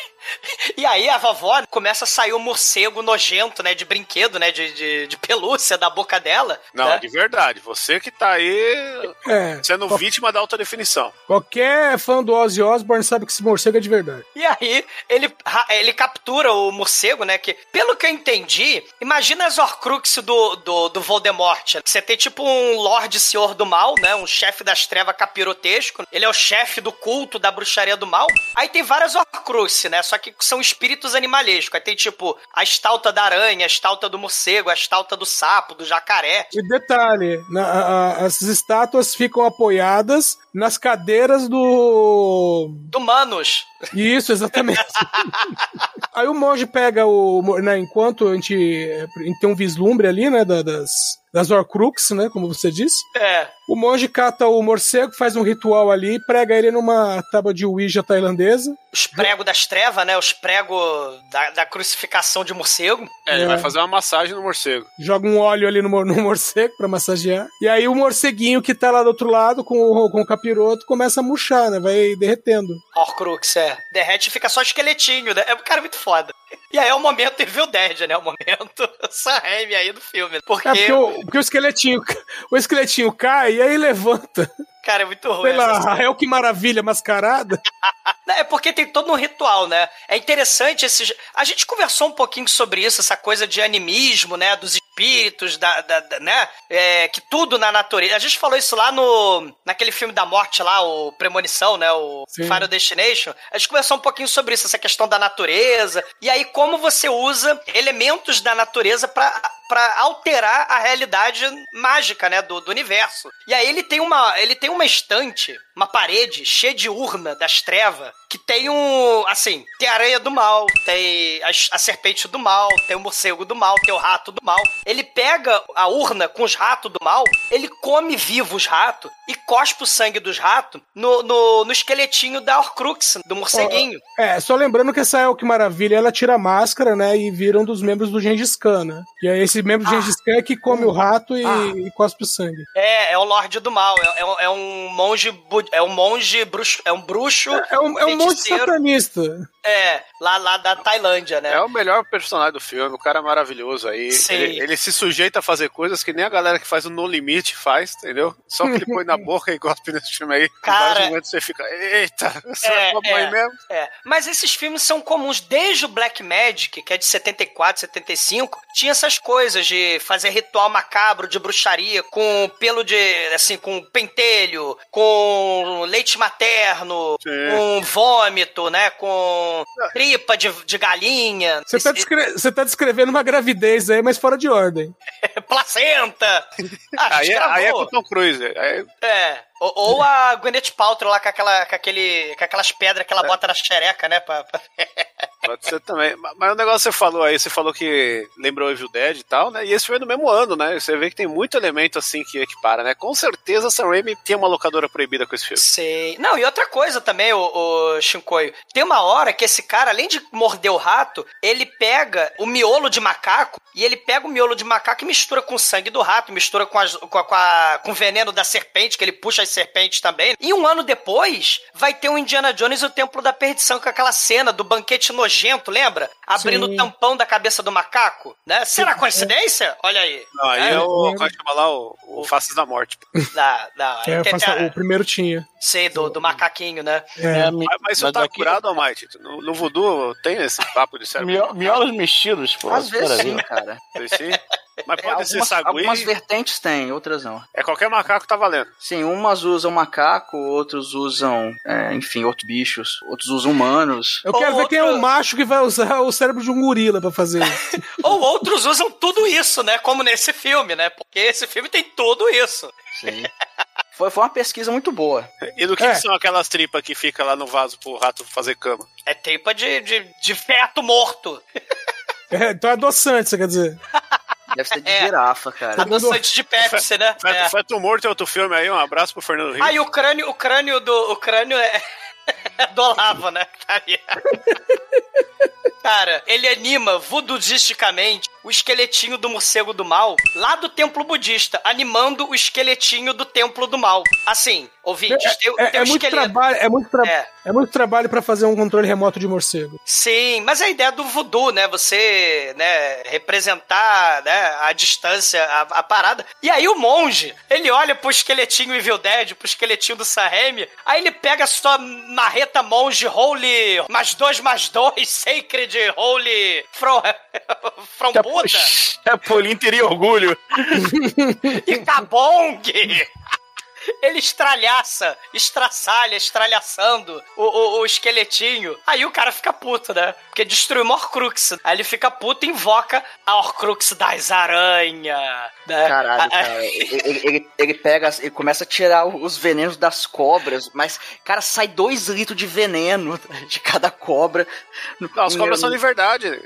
E aí a vovó começa a sair um morcego nojento, né? De brinquedo, né? De, de, de pelúcia da boca dela. Não, né? de verdade. Você que tá aí É. sendo vítima da alta definição. Qualquer fã do Ozzy Osbourne sabe que esse morcego é de verdade. E aí, ele, ele captura o morcego, né? Que, pelo que eu entendi, imagina as Horcrux do, do, do Voldemort. né? Você tem tipo um Lorde Senhor do Mal, né? Um chefe das trevas capirotesco. Ele é o chefe do culto da bruxaria do mal. Aí tem várias Horcrux, né? Só que são espíritos animalescos. Aí tem tipo a estalta da aranha, a estalta do morcego, a estalta do sapo, do jacaré. E detalhe, na, a- a- essas estátuas ficam apoiadas nas cadeiras do. Do Manos. Isso, exatamente. Aí o monge pega o. Né, enquanto a gente, a gente tem um vislumbre ali, né? da- Das, das Horcrux, né? Como você disse. É. O monge cata o morcego, faz um ritual ali e prega ele numa tábua de Ouija tailandesa. Os pregos das trevas, né? Os pregos da, da crucificação de morcego. É, ele É. vai fazer uma massagem no morcego. Joga um óleo ali no, no morcego pra massagear. E aí o morceguinho que tá lá do outro lado com o, com o capiroto começa a murchar, né? Vai derretendo. Horcrux, é. Derrete e fica só esqueletinho, né? É um cara muito foda. E aí é o momento Evil Dead, né? O momento Sam Raimi aí do filme. Porque, É porque o, porque o esqueletinho, o esqueletinho cai e aí levanta. cara, é muito ruim. Sei lá, é o que maravilha mascarada. É porque tem todo um ritual, né? É interessante esses. A gente conversou um pouquinho sobre isso, essa coisa de animismo, né? Dos espíritos, da, da- da- né? É, que tudo na natureza. A gente falou isso lá no. naquele filme da morte lá, o Premonição, né? O Sim. Final Destination. A gente conversou um pouquinho sobre isso, essa questão da natureza. E aí, como você usa elementos da natureza pra. Pra alterar a realidade mágica, né, do, do universo. E aí ele tem uma ele tem uma estante, uma parede cheia de urna das trevas, que tem um, assim, tem a aranha do mal, tem a, a serpente do mal, tem o morcego do mal, tem o rato do mal. Ele pega a urna com os ratos do mal, ele come vivo os ratos e cospe o sangue dos ratos no, no, no esqueletinho da Horcrux, do morceguinho. É, só lembrando que essa é o que maravilha, ela tira a máscara, né? E vira um dos membros do Gengis Khan, né? E aí esse membro do Gengis Khan é que come o rato e, e cospe o sangue. É, é o Lorde do Mal, é, é um- é um monge, é um monge bruxo, é um bruxo. É um, é um monte feiticeiro. satanista. É, lá, lá da Tailândia, né? É o melhor personagem do filme, o cara é maravilhoso aí. Sim. Ele, ele se sujeita a fazer coisas que nem a galera que faz o No Limite faz, entendeu? Só que ele põe na boca e gospe nesse filme aí. Cara- Em vários momentos você fica, eita, você É, é, é, é. mesmo? É, mas esses filmes são comuns desde o Black Magic, que é de 74, 75, tinha essas coisas de fazer ritual macabro de bruxaria com pelo de, assim, com pentelho, com leite materno, Sim. com vômito, né, com tripa de, de galinha, Você tá, descre- você tá descrevendo uma gravidez aí, mas fora de ordem. placenta. Ah, Aí, é- aí é com o Tom Cruise. Aí, É. Ou, ou a Gwyneth Paltrow lá com, aquela, com, aquele, com aquelas pedras que ela bota na xereca, né? pra- pra- pode ser também. Ma- Mas o negócio que você falou aí, você falou que lembrou Evil Dead e tal, né? E esse foi no mesmo ano, né? Você vê que tem muito elemento assim que equipara, né? Com certeza Sam Raimi tinha uma locadora proibida com esse filme. Sei. Não, e outra coisa também, o, o Shinkoio. Tem uma hora que esse cara, além de morder o rato, ele pega o miolo de macaco e ele pega o miolo de macaco e mistura com o sangue do rato, mistura com, as- com, a- com, a- com o veneno da serpente, que ele puxa as serpentes também. E um ano depois, vai ter o Indiana Jones e o Templo da Perdição, com aquela cena do banquete nojento, lembra? Abrindo Sim. o tampão da cabeça do macaco, né? Será coincidência? Olha aí. Não, aí É, é, o. Como é que chama lá? O, o Faces da Morte. Não, não. É, tem- o primeiro tinha. Sei, do, do macaquinho, né? É, Mas, mas isso tá aqui- curado, Almighty? No, no voodoo tem esse papo de cérebro? Mio- Miolos mexidos, pô. Às vezes cara. Sim. Mas É, pode ser algumas, sagui. algumas vertentes tem, outras não. É qualquer macaco tá valendo. Sim, umas usam macaco, outros usam, é, enfim, outros bichos, outros usam humanos. Eu quero Ou ver quem é o outro- macho que vai usar o cérebro de um gorila pra fazer isso. Ou outros usam tudo isso, né? Como nesse filme, né? Porque esse filme tem tudo isso. Sim. Foi, foi uma pesquisa muito boa. E do que, É. que são aquelas tripas que fica lá no vaso pro rato fazer cama? É tripa de, de, de feto morto. É, então é adoçante, você quer dizer. Deve ser de É. girafa, cara. Adoçante de Pepsi, né? Feto, É. Feto Morto é outro filme aí, um abraço pro Fernando Henrique. Ah, e o crânio, o crânio do. O crânio é. É do Olavo, né? Tá. Cara, ele anima voodooisticamente o esqueletinho do morcego do mal lá do templo budista, animando o esqueletinho do templo do mal. Assim, ouvintes, tem, É, tem é um muito esqueleto. trabalho, é muito, tra- É. é muito trabalho pra fazer um controle remoto de morcego. Sim, mas a ideia do voodoo, né? Você, né, representar, né, a distância, a, a parada. E aí o monge, ele olha pro esqueletinho Evil Dead, pro esqueletinho do Sahemi, aí ele pega a sua marreta monge holy, mais dois, mais dois, sacred, holy, from, from É Paulinho teria orgulho. e Kabong. Ele estralhaça, estraçalha, estralhaçando o, o, o esqueletinho. Aí o cara fica puto, né? Porque destruiu uma Horcrux. Aí ele fica puto e invoca a Horcrux das aranhas. Né? Caralho, cara. Ele, ele, ele- pega, ele começa a tirar os venenos das cobras, mas, cara, sai dois litros de veneno de cada cobra. Não, as cobras são de verdade.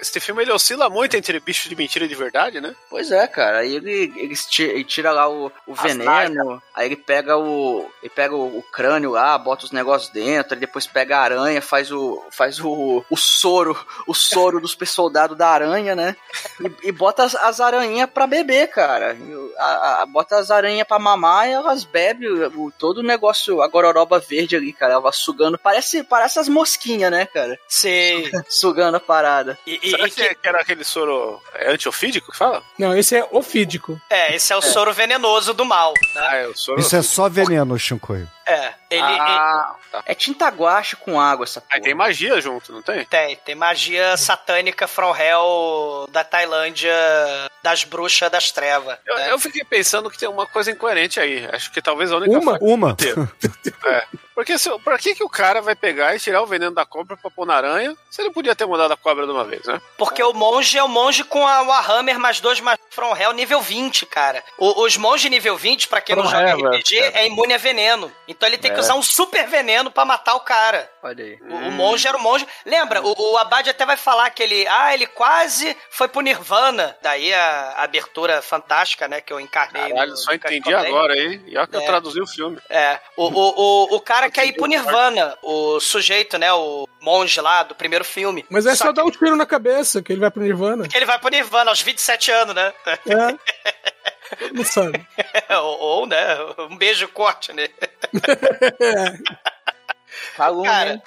Esse filme ele oscila muito entre bicho de mentira e de verdade, né? Pois é, cara. Aí ele, ele, ti- ele tira lá o, o veneno, aí ele pega o. Ele pega o, o crânio lá, bota os negócios dentro, aí depois pega a aranha, faz o. faz o, o soro, o soro dos soldados da aranha, né? E, e bota as, as aranhas pra beber, cara. A- a- bota as aranhas pra mamar e elas bebem o, o- todo o negócio, a gororoba verde ali, cara. Ela sugando. Parece, parece as mosquinhas, né, cara? Sei. Sugando a parada. E, e- Será e que, que era aquele soro é, antiofídico que fala? Não, esse é ofídico. É, esse é o soro venenoso do mal. Né? Ah, é o soro Isso é só veneno, Shinkoi. É, ele, Ah, tá. É tinta guache com água essa porra. Aí tem magia junto, não tem? Tem, tem magia satânica from hell da Tailândia, das bruxas das trevas. Eu, né? eu fiquei pensando que tem uma coisa incoerente aí. Acho que talvez a única Uma? Uma. É. Porque se, pra que, que o cara vai pegar e tirar o veneno da cobra pra pôr na aranha? Se ele podia ter mudado a cobra de uma vez, né? Porque o monge é o monge com a Warhammer mais dois mais From Hell nível 20, cara. O- os monges nível 20, pra quem não From joga Hell, RPG, é. é imune a veneno. Então ele tem que É. usar um super veneno pra matar o cara. Olha aí. O, o monge era o monge. Lembra, o, o Abad até vai falar que ele. Ah, ele quase foi pro Nirvana. Daí a, a abertura fantástica, né? Que eu encarnei. Caralho, no- só no entendi agora aí. E olha que eu É. traduzi o filme. É, o, o, o, o cara quer ir pro Nirvana, o sujeito, né? O monge lá do primeiro filme. Mas é só, Só dar um tiro na cabeça que ele vai pro Nirvana. que ele vai pro Nirvana aos 27 anos, né? É. Mundo sabe. ou, ou, né? Um beijo corte, né? Calúnia, Cara, hein?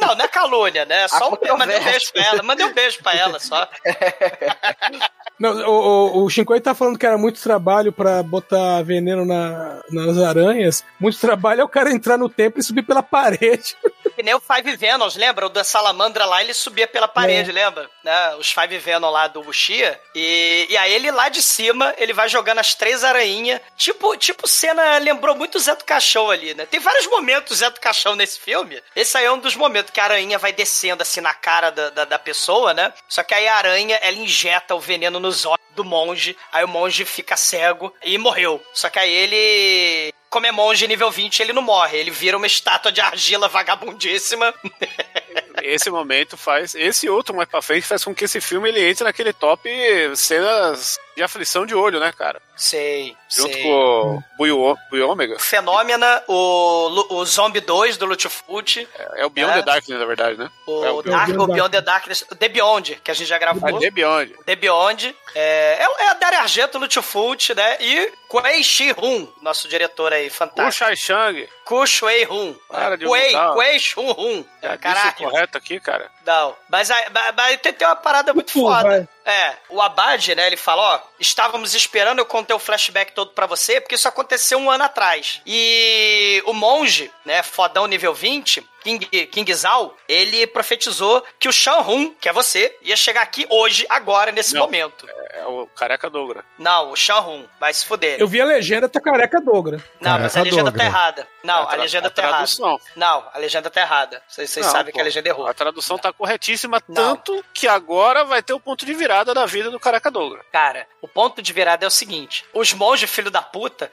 não, não é calúnia, né? Só um, mandei um beijo pra ela. Mandei um beijo pra ela só. Não, o, o, o Shinkoi tá falando que era muito trabalho pra botar veneno na, nas aranhas. Muito trabalho é o cara entrar no templo e subir pela parede. Que nem o Five Venoms, lembra? O da salamandra lá, ele subia pela parede, lembra? Né? Os Five Venom lá do Wuxia. E, e aí ele lá de cima, ele vai jogando as três aranhinhas. Tipo, tipo cena, lembrou muito o Zé do Caixão ali, né? Tem vários momentos do Zé do Caixão nesse filme. Esse aí é um dos momentos que a aranha vai descendo assim na cara da, da, da pessoa, né? Só que aí a aranha, ela injeta o veneno nos olhos do monge. Aí o monge fica cego e morreu. Só que aí ele como é monge nível 20, ele não morre. Ele vira uma estátua de argila vagabundíssima. Esse momento faz. Esse outro mais pra frente faz com que esse filme ele entre naquele top cenas de aflição de olho, né, cara? Sei, Junto sei. com o Buio, Buio Omega. Fenômena, o, o Zombie 2 do Lutfoot, É o Beyond É. the Darkness, na verdade, né? o, é o Dark, Beyond o Beyond the Darkness, The Beyond, que a gente já gravou. Ah, The Beyond. The Beyond. É, é, é a Daria Argento, Lutfoot, né? E Kuei Shi-hun, nosso diretor aí, O fantástico. Shai Shang. Ku Shui-hun. Para de Kuei. Kuei. Já disse o Caralho. correto aqui, cara. Não, mas, aí- mas, mas tem, tem uma parada muito Pô, foda. vai. É, o Abad, né, ele fala, ó, estávamos esperando eu contar o flashback todo pra você, porque isso aconteceu um ano atrás. E o monge, né, fodão nível 20, King, King Zhao, ele profetizou que o Shan-Hun, que é você, ia chegar aqui hoje, agora, nesse Não. momento. É o Careca Dogra. Não, o Shan-Hun, vai se fuder. Eu vi a legenda, tá careca dogra. Não, mas a legenda Dogra. tá errada. Não, É a tra- legenda a tá errada. Não, a legenda tá errada. Vocês sabem que a legenda errou. A tradução tá corretíssima, Não. tanto que agora vai ter o ponto de virada da vida do Careca Dogra. Cara, o ponto de virada é o seguinte: os monges, filho da puta,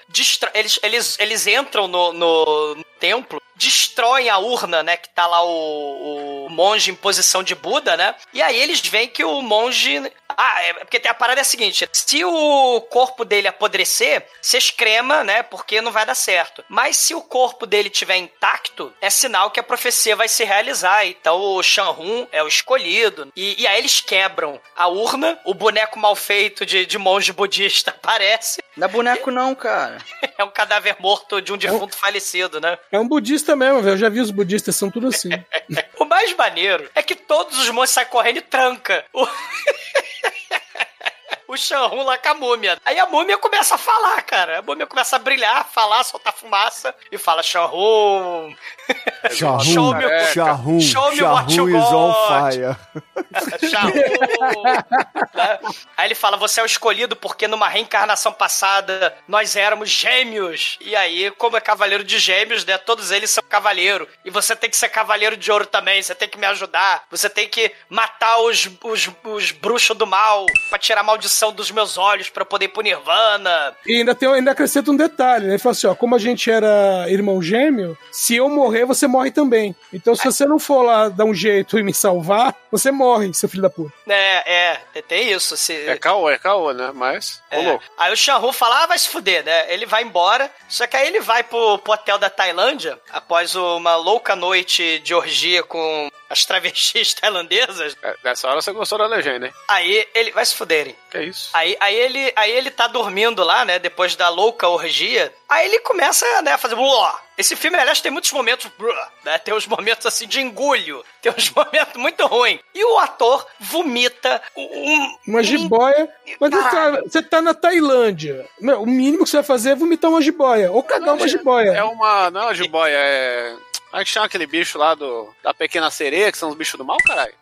eles, eles, eles entram no, no- no templo, destroem a urna, né? Que tá lá o, o monge em posição de Buda, né? E aí eles veem que o monge Ah, é porque a parada é a seguinte: se o corpo dele apodrecer, você excrema, né? Porque não vai dar certo. Mas se o corpo dele tiver intacto, é sinal que a profecia vai se realizar. Então o Shanhun é o escolhido. E, e aí eles quebram a urna, o boneco mal feito de, de monge budista aparece. Não é boneco, não, cara. É um cadáver morto de um defunto falecido, né? É um budista mesmo, velho. Eu já vi os budistas, são tudo assim. O mais maneiro é que todos os monstros saem correndo e tranca. O... o Shanhun lá com a múmia. Aí a múmia começa a falar, cara. A múmia começa a brilhar, falar, soltar fumaça e fala: me what you Shahun is on fire. Shanhun. Né? Aí ele fala: Você é o escolhido porque numa reencarnação passada nós éramos gêmeos. E aí, como é cavaleiro de gêmeos, né? Todos eles são cavaleiro. E você tem que ser cavaleiro de ouro também. Você tem que me ajudar. Você tem que matar os, os, os bruxos do mal pra tirar a dos meus olhos pra eu poder ir pro Nirvana. E ainda, tem, ainda acrescenta um detalhe, né? Ele fala assim, ó, como a gente era irmão gêmeo, se eu morrer, você morre também. Então, se você não for lá dar um jeito e me salvar, você morre, seu filho da puta. É, é, tem isso. Se... É caô, é caô, né? Mas, ô É. louco. Aí o Shanhu fala, ah, vai se fuder, né? Ele vai embora, só que aí ele vai pro, pro hotel da Tailândia, após uma louca noite de orgia com as travestis tailandesas. É, Nessa hora você gostou da legenda, hein? Aí ele vai se fuderem. Que é isso? Aí, aí, ele, aí ele tá dormindo lá, né? Depois da louca orgia. Aí ele começa né, a fazer. Esse filme, aliás, tem muitos momentos. Né, tem uns momentos assim de engulho. Tem uns momentos muito ruins. E o ator vomita um. Uma jiboia. Mas você tá, você tá na Tailândia. Meu, o mínimo que você vai fazer é vomitar uma jiboia. Ou cagar uma jiboia. É uma. Não é uma jiboia, é. Como é que chama aquele bicho lá do, da pequena sereia, que são os bichos do mal, caralho?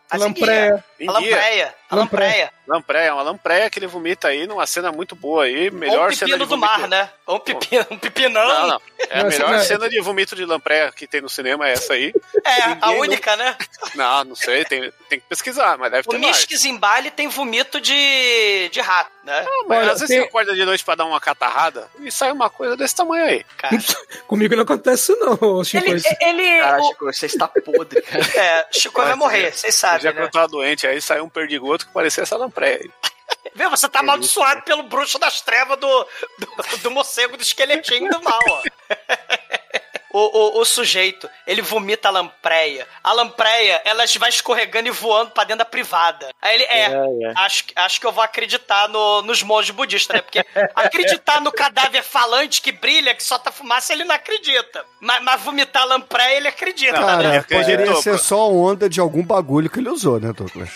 Lampreia. A lampreia. A lampreia. Lampreia, uma lampreia que ele vomita aí numa cena muito boa aí. Ou um Melhor cena pepino de do mar, né? Ou um pepino, um pepinão. Não, não. É a Não, melhor não é- cena de vomito de lampreia que tem no cinema, é essa aí. É, a Ninguém única, né? Não, não sei, tem, tem que pesquisar, mas deve O ter mais. Misk Zimbali tem vomito de, de rato, né? Não, mas Olha, às vezes tem- você acorda de noite pra dar uma catarrada e sai uma coisa desse tamanho aí. Cara, Comigo não acontece isso não, Chico. ele, ele Cara, o- Chico, você está podre, cara. é, Chico vai morrer, vocês Já sabem, que né? eu tava doente, aí saiu um perdigoto que parecia essa lampreia aí. Vê, você tá amaldiçoado pelo bruxo das trevas do, do, do morcego do esqueletinho do mal, ó. O, o, o sujeito, ele vomita a lampreia. A lampreia, ela vai escorregando e voando pra dentro da privada. Aí ele, é, Acho, que- acho que eu vou acreditar no- nos monges budistas, né? Porque acreditar no cadáver falante que brilha, que solta fumaça, ele não acredita. Mas, mas vomitar a lampreia, ele acredita, Não, Cara, né? poderia ser pô. só onda de algum bagulho que ele usou, né, Douglas?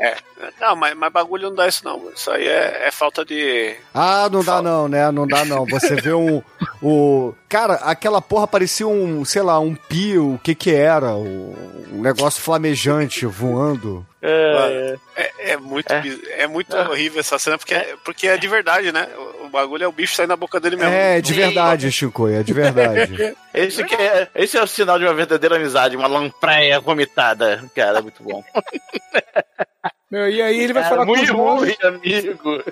É. Não, mas, mas bagulho não dá isso não. Isso aí é, é falta de. Ah, não dá não, né? Não dá não. Você vê um. O... Cara, aquela porra parecia um, sei lá, um pio, o que que era? O- Um negócio flamejante voando. Mano, é, é muito, biz- é muito horrível essa cena, porque, é- porque é de verdade, né? O, o bagulho é o bicho sair na boca dele mesmo. É, de verdade, Chico, é de verdade. Esse, que é, esse é o sinal de uma verdadeira amizade, uma lampreia vomitada. Cara, muito bom. Meu, e aí ele vai Cara, falar com os muito monges. ruim, amigo.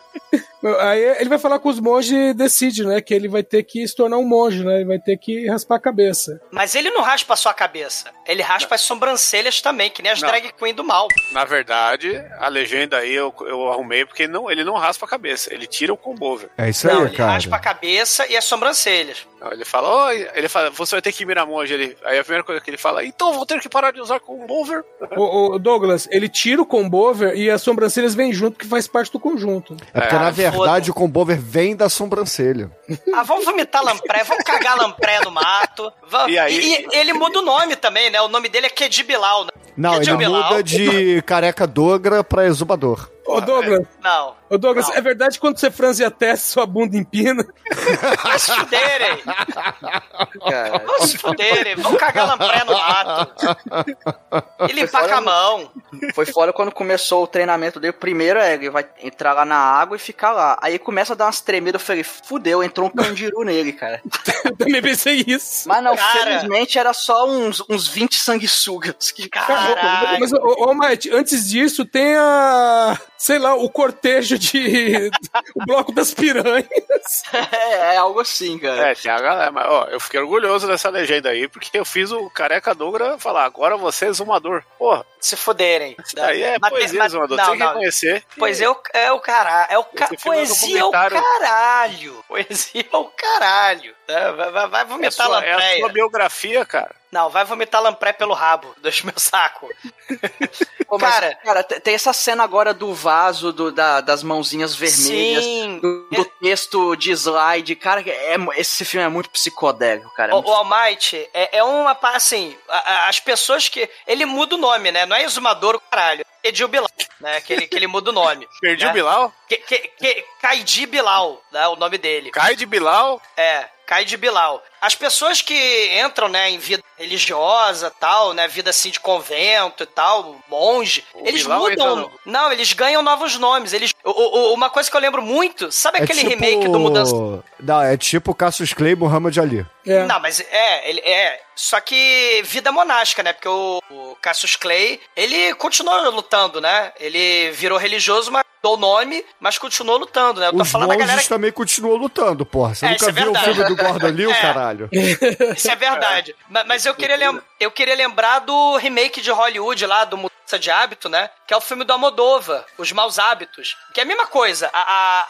Aí ele vai falar com os monges e decide, né? Que ele vai ter que se tornar um monge, né? Ele vai ter que raspar a cabeça. Mas ele não raspa só a cabeça. Ele raspa as sobrancelhas também, que nem as Não. drag queen do mal. Na verdade, a legenda aí eu, eu arrumei porque não, ele não raspa a cabeça, ele tira o combover. É isso não, aí, ele raspa a cara. cabeça e as sobrancelhas. Não, Ele fala, "Oi", ele fala, você vai ter que ir Miramonte. Ele, aí a primeira coisa que ele fala, então vou ter que parar de usar combover. O, o Douglas, ele tira o combover e as sobrancelhas vêm junto, que faz parte do conjunto. É porque, É, na verdade, foda. o combover vem da sobrancelha. Ah, vamos vomitar lampré, vamos cagar lampré no mato. Vamos. E aí- E, e ele muda o nome também, né? O nome dele é Kedji Bilal. né? Não, Kedji ele muda de careca dogra pra exumador. Ô, Douglas, Não. Ô, Douglas, Não. é verdade que quando você franze a testa, sua bunda empina? Vai se fuderem. Vamos se fuderem. Vamos cagar lampré no mato. E limpar com a mão. Foi fora quando começou o treinamento dele. Primeiro é, ele vai entrar lá na água e ficar lá. Aí começa a dar umas tremidas. Eu falei, fudeu, entrou um candiru nele, cara. Eu também pensei isso. Mas não, Cara. felizmente era só uns, uns 20 sanguessugas. Que Caralho. Mas, ô, ô, Mike, antes disso, tem a. Sei lá, o cortejo de. o bloco das piranhas. É, é algo assim, cara. É, tinha a galera, mas ó, eu fiquei orgulhoso dessa legenda aí, porque eu fiz o careca Dogra falar, agora você é exumador. Porra, Se fuderem. aí é Mas- poesia, mas- exumador. não, Tem que não. reconhecer. Pois é, o, é o caralho. É o ca... É um Poesia é o caralho. Poesia é o caralho. né? Vai, vai, vai É a, vomitar sua, é a sua biografia, cara. Não, vai vomitar lampré pelo rabo. Deixa meu saco. Pô, mas, Cara- cara, te- tem essa cena agora do vaso, do, da- das mãozinhas vermelhas, Sim. do, do texto de slide. Cara, é, esse filme é muito psicodélico, cara. É O, muito o Almighty é, é uma. Assim, a- a- as pessoas que. Ele muda o nome, né? Não é exumador, caralho. Edil Bilal, né? Que ele, que ele muda o nome. Perdi né? o Bilal? Que, que, que, Kaidi Bilal, né? O nome dele. Cai de Bilal? É, Kaidi Bilal. As pessoas que entram, né, em vida religiosa, tal, né, vida assim de convento e tal, monge, O eles entra mudam. Não, eles ganham novos nomes. Eles, o- o- uma coisa que eu lembro muito, sabe aquele remake do Mudança Não, é tipo Cassius Clay e Muhammad Ali. É. Não, mas é, ele é. Só que vida monástica, né? Porque o, o Cassius Clay, ele continuou lutando, né? Ele virou religioso, mas dou o nome, mas continuou lutando, né? Eu tô Os falando da monges galera que. também continuam lutando, porra. Você É, nunca é viu o verdade. filme do Gordon Liu, É. caralho? Isso é verdade. Ma- Mas eu queria, lem- eu queria lembrar do remake de Hollywood lá, do Mudança de Hábito, né? Que é o filme do Amodova, Os Maus Hábitos. Que é a mesma coisa. A,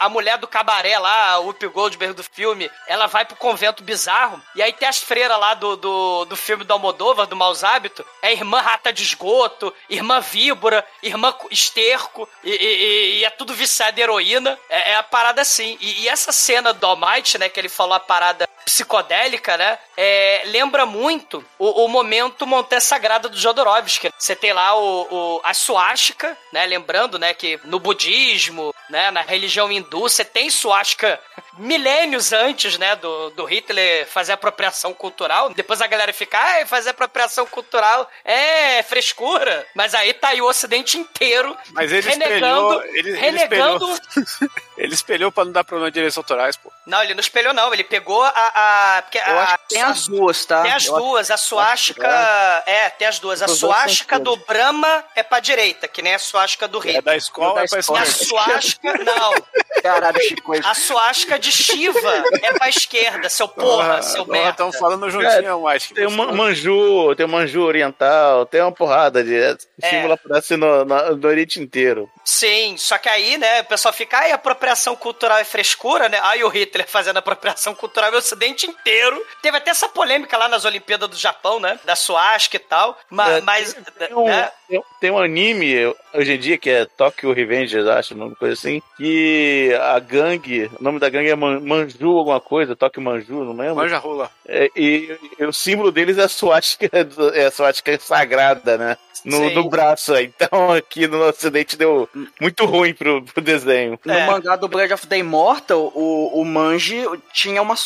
a, a mulher do cabaré lá, a Whoopi Goldberg do filme, ela vai pro convento bizarro. E aí tem as freiras lá do, do, do filme do Almodóvar, do Maus Hábitos. É irmã rata de esgoto, irmã víbora, irmã esterco. E, e- e- e é tudo viciado em heroína. É, é a parada assim. E, e essa cena do Almighty, né? Que ele falou a parada psicodélica, né? É, lembra muito o, o momento Montanha Sagrada do Jodorowsky. Você tem lá o, o- a suástica, né? Lembrando, né, que no budismo, né, na religião hindu, você tem suástica milênios antes, né, do, do Hitler fazer apropriação cultural. Depois a galera fica, ai, fazer apropriação cultural é frescura. Mas aí tá aí o ocidente inteiro Mas ele renegando, espelhou. Ele, ele renegando espelhou. ele espelhou pra não dar problema de direitos autorais, pô. Não, ele não espelhou, não. Ele pegou a. a porque Eu a- acho que tem as duas, tá? Tem as Eu acho- duas. A suástica. É, tem as duas. A suástica do Brahma é pra direita, que nem a suástica do rei. É da escola, Da é pra escola. E a suástica. Não. Caralho, Chico. A suástica de Shiva é pra esquerda, seu porra, seu merda. Estão falando juntinho, é, acho que Tem um manju, tem um manju oriental, tem uma porrada de É. símbolo aparece no, no, no Oriente inteiro. Sim, só que aí, né, o pessoal fica, ai, apropriação cultural é frescura, né? Ai, o Hitler fazendo apropriação cultural no ocidente inteiro. Teve até essa polêmica lá nas Olimpíadas do Japão, né? Da suástica e tal. Ma- É, mas, Tem um, né? tem, um anime hoje em dia que é Tokyo Revengers, acho, uma coisa assim, que a gangue, o nome da gangue é Man- Manju alguma coisa, Tokyo Manju, não lembro? Manja rola. É, e, e o símbolo deles é a suástica, é a suástica sagrada, né? No, no braço. Então aqui no ocidente deu muito ruim pro, pro desenho. No É. mangá do Blade of the Immortal, o, o Manji tinha uma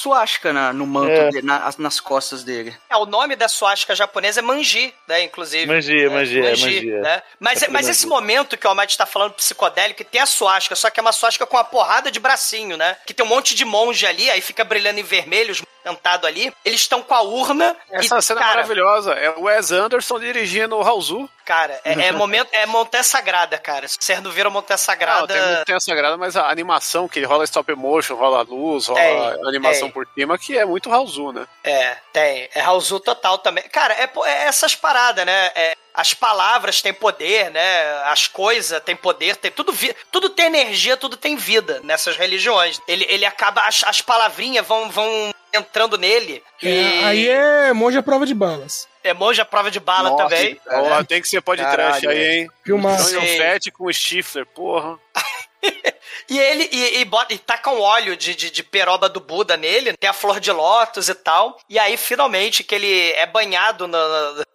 suástica na, no manto, É. dele, na- nas costas dele. É, o nome da suástica japonesa é Manji, né, inclusive. Manji, É, Manji, é, Manji, é. né? Mas, É mas Manji. esse momento que o Almighty tá falando psicodélico, que tem a suástica, só que é uma suástica com uma porrada de bracinho, né? Que tem um monte de monge ali, aí fica brilhando em vermelho, os sentado ali. Eles estão com a urna. Essa e, cena é cara, maravilhosa. É o Wes Anderson dirigindo o Raulzu. Cara, é, é momento, é Montanha Sagrada, cara. Se vocês não viram Montanha Não, Sagrada. tem muito tem sagrada, mas a animação que rola stop motion, rola luz, rola Tem, animação tem. por cima, que é muito Raulzu, né? É, tem. É Raulzu total também. Cara, é, é essas paradas, né? É, as palavras têm poder, né? As coisas têm poder, tem tudo, tudo tem energia, tudo tem vida nessas religiões. Ele, ele acaba, as, as palavrinhas vão, vão entrando nele. É, e aí é monge à prova de balas. é monge à prova de bala Nossa, também. Ó, tem que ser pode trash aí, hein? Filmaço. Fett com o Stifler, porra. E ele e, e, bota, e taca um óleo de, de, de peroba do Buda nele, tem a flor de lótus e tal. E aí, finalmente, que ele é banhado no,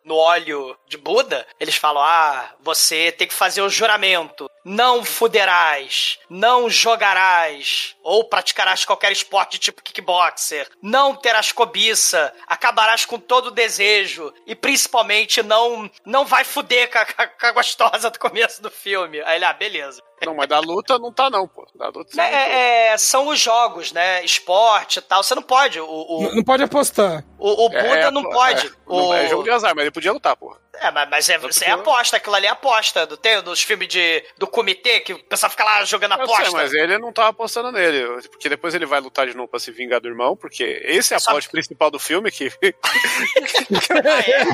no óleo de Buda, eles falam: Ah, você tem que fazer o juramento. Não fuderás, não jogarás, ou praticarás qualquer esporte tipo kickboxer, não terás cobiça, acabarás com todo o desejo, e principalmente não, não vai fuder com a, com a gostosa do começo do filme. Aí ele, ah, beleza. Não, mas da luta não tá, não, pô. Da luta Né, é, é, são os jogos, né? Esporte e tal. Você não pode. O, o, N- Não pode apostar. o, o Buda É, não pô, pode. É, não o, é jogo de azar, mas ele podia lutar, pô. É, mas, mas é, você é aposta, aquilo ali é aposta. Do, tem dos filmes de, do comitê, que o pessoal fica lá jogando Eu aposta. sei, mas ele não tava apostando nele. Porque depois ele vai lutar de novo pra se vingar do irmão, porque esse é a Só- plot principal do filme, que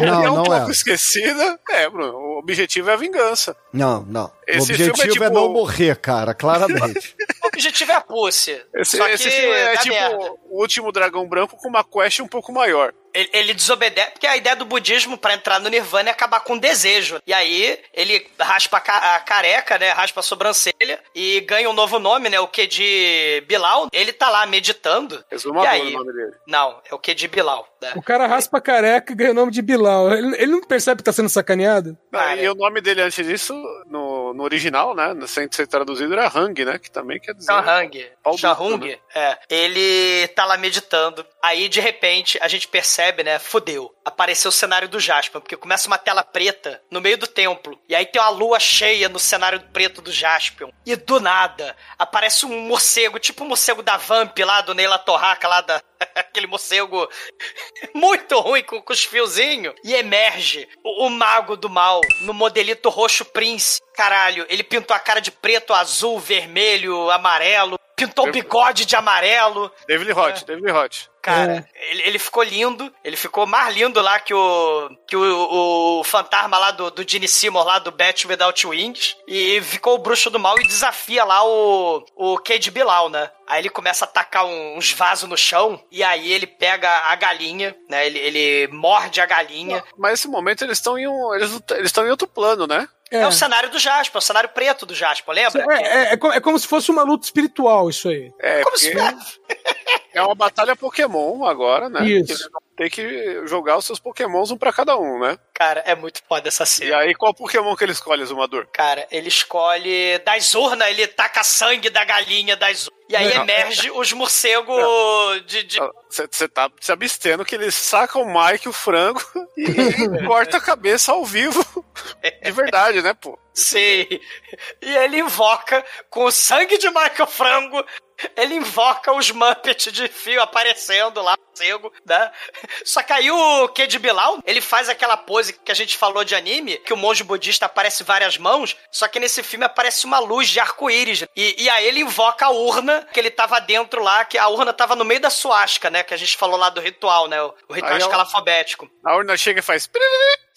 Não, é um não pouco é. esquecida. É, Bruno, o objetivo é a vingança. Não, não. Esse o objetivo filme é é, tipo- não morrer, cara, claramente. O objetivo é a pussy. Esse, Só que esse filme é tipo merda. o último dragão branco com uma quest um pouco maior. Ele, ele desobedece, porque a ideia do budismo pra entrar no nirvana é acabar com o desejo. E aí ele raspa a, ca- a careca, né? Raspa a sobrancelha e ganha um novo nome, né? O que de Bilal. Ele tá lá meditando. Exumador e aí, o nome dele. Não, é o que de Bilal. Né? O cara raspa a careca e ganha o nome de Bilal. Ele, ele não percebe que tá sendo sacaneado? Ah, e o nome dele antes disso, no, no original, né? Sem ser traduzido, era Hang, né? Que também quer dizer. Pau duro, Shahung. né? É. Ele tá lá meditando. Aí, de repente, a gente percebe, né? Fudeu. Apareceu o cenário do Jasper, porque começa uma tela preta no meio do templo. E aí tem uma lua cheia no cenário preto do Jaspion. E do nada, aparece um morcego, tipo o morcego da Vamp lá, do Neila Torraca lá da. Aquele morcego muito ruim com, com os fiozinhos. E emerge o, o mago do mal no modelito roxo Prince. Caralho, ele pintou a cara de preto, azul, vermelho, amarelo. Pintou o bigode de amarelo. David Hot, David Hot. Cara, ele, ele ficou lindo. Ele ficou mais lindo lá que o que o, o fantasma lá do, do Gene Seymour, lá do Bat Without Wings. E ficou o bruxo do mal e desafia lá o, o Cade Bilal, né? Aí ele começa a tacar um- uns vasos no chão. E aí ele pega a galinha, né? Ele, ele morde a galinha. Mas nesse momento eles estão em um. Eles estão em outro plano, né? É. o cenário do Jasper, é o cenário preto do Jasper, lembra? É, é, é é como se fosse uma luta espiritual, isso aí. É, Como se- é uma batalha Pokémon agora, né? Isso. Que eles vão ter que jogar os seus Pokémons um pra cada um, né? Cara, é muito foda essa E cena. aí, qual Pokémon que ele escolhe, Zumador? Cara, ele escolhe das urnas, ele taca sangue da galinha das urnas. E aí Não. emerge os morcegos de, de- Você tá se abstendo que ele saca o Mike, o frango, e corta a cabeça ao vivo. De verdade, né, pô? Sim. E ele invoca, com o sangue de Michael Frango, ele invoca os Muppets de fio aparecendo lá, morcego, né? Só que aí o Kid Bilal, ele faz aquela pose que a gente falou de anime, que o monge budista aparece várias mãos, só que nesse filme aparece uma luz de arco-íris. E, e aí ele invoca a urna que ele tava dentro lá, que a urna tava no meio da suasca, né? Que a gente falou lá do ritual, né? O, o ritual Aí escalafobético. A urna chega e faz.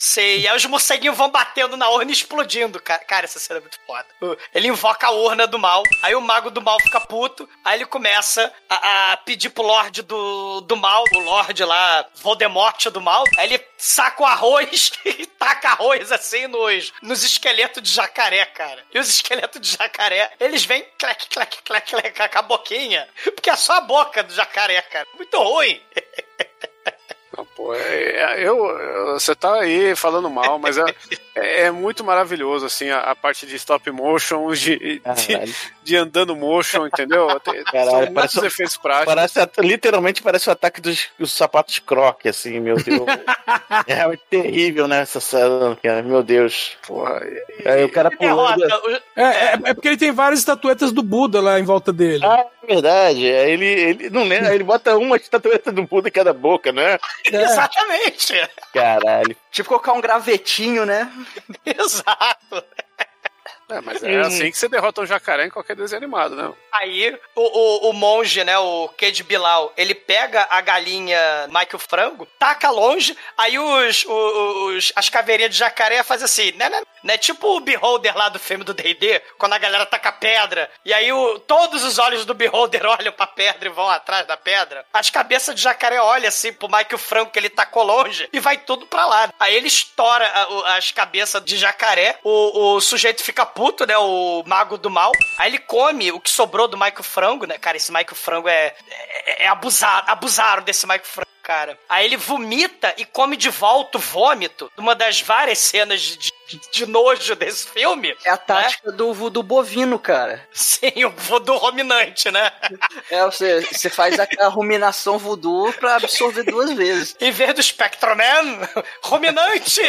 Sei, aí os morceguinhos vão batendo na urna e explodindo, cara. Cara, essa cena é muito foda. Ele invoca a urna do mal, aí o mago do mal fica puto, aí ele começa a, a pedir pro Lorde do, do mal, o Lorde lá, Voldemort do mal, aí ele saca o arroz e taca arroz assim nos, nos esqueletos de jacaré, cara. E os esqueletos de jacaré, eles vêm clec, clec, clec, clec, com a boquinha, porque é só a boca do jacaré, cara. Muito ruim. Não, pô, é- é- eu, você tá aí falando mal, mas é, é, é muito maravilhoso, assim, a, a parte de stop motion, de, de, de andando motion, entendeu? Tem, Caralho, parece um- efeitos práticos. Parece, literalmente parece o ataque dos, dos sapatos croque, assim, meu Deus. é realmente terrível, né, essa cena, meu Deus. Porra, Aí o cara pulando. Derrota. o- É, é, é porque ele tem várias estatuetas do Buda lá em volta dele. Ah, é verdade. Ele, ele não lembra, ele bota uma estatueta do Buda em cada boca, né? Exatamente. Caralho. Tipo colocar um gravetinho, né? Exato. É, mas é assim que você derrota um jacaré em qualquer desenho animado, né? Aí o, o, o monge, né, o Ked Bilal, ele pega a galinha Michael Frango, taca longe, aí os, os, as caveirinhas de jacaré fazem assim, né, né, né, tipo o Beholder lá do filme do D&D, quando a galera taca pedra, e aí o, todos os olhos do Beholder olham pra pedra e vão atrás da pedra, as cabeças de jacaré olham assim pro Michael Frango que ele tacou longe e vai tudo pra lá. Aí ele estoura a- o- as cabeças de jacaré, o, o sujeito fica puto, né, o mago do mal, aí ele come o que sobrou do Michael Frango, né, cara, esse Michael Frango é, é, é abusado, abusaram desse Michael Frango. Cara, aí ele vomita e come de volta o vômito, uma das várias cenas de, de, de nojo desse filme. É a tática do voodoo bovino, cara. Sim, o voodoo ruminante, né? É, você, você faz a, a ruminação voodoo pra absorver duas vezes. Em vez do Spectroman, ruminante!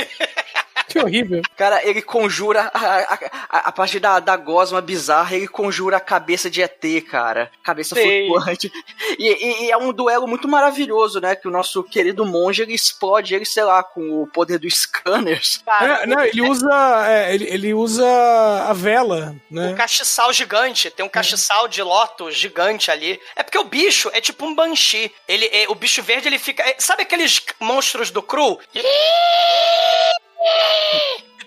Que horrível. Cara, ele conjura a, a, a, a partir da, da gosma bizarra, ele conjura a cabeça de ET, cara. Cabeça Sei. flutuante. E, e- e é um duelo muito maravilhoso, né? Que nosso querido monge ele explode ele, sei lá, com o poder dos scanners. É, não, ele usa, é, ele, ele usa a vela, né? Um castiçal gigante, tem um castiçal de loto gigante ali. É porque o bicho é tipo um banshee. Ele, é- o bicho verde, ele fica. é, sabe aqueles monstros do cru?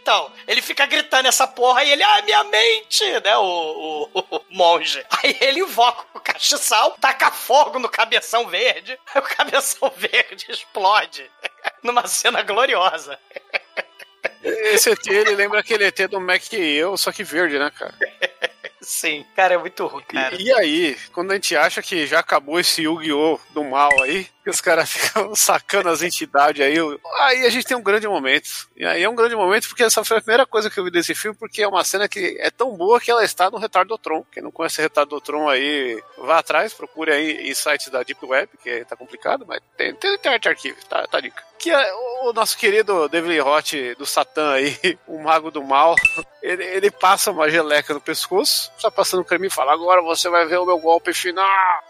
Então, ele fica gritando essa porra e ele, ah, minha mente, né, o, o, o monge. Aí ele invoca o castiçal, taca fogo no cabeção verde, aí o cabeção verde explode. Numa cena gloriosa. Esse ET, ele lembra aquele ET do Mac que eu, só que verde, né, cara? Sim, cara, é muito ruim, cara. E, e aí, quando a gente acha que já acabou esse Yu-Gi-Oh! do mal aí, que os caras ficam sacando as entidades aí, aí a gente tem um grande momento. E aí é um grande momento porque essa foi a primeira coisa que eu vi desse filme, porque é uma cena que é tão boa que ela está no Retardotron. Quem não conhece Retardotron aí, vá atrás, procure aí em sites da Deep Web, que tá complicado, mas tem, tem Internet Archive, tá, tá dica. Que é o nosso querido David Roth do Satã aí, o mago do mal, ele, ele passa uma geleca no pescoço, só passando creme e fala: Agora você vai ver o meu golpe final.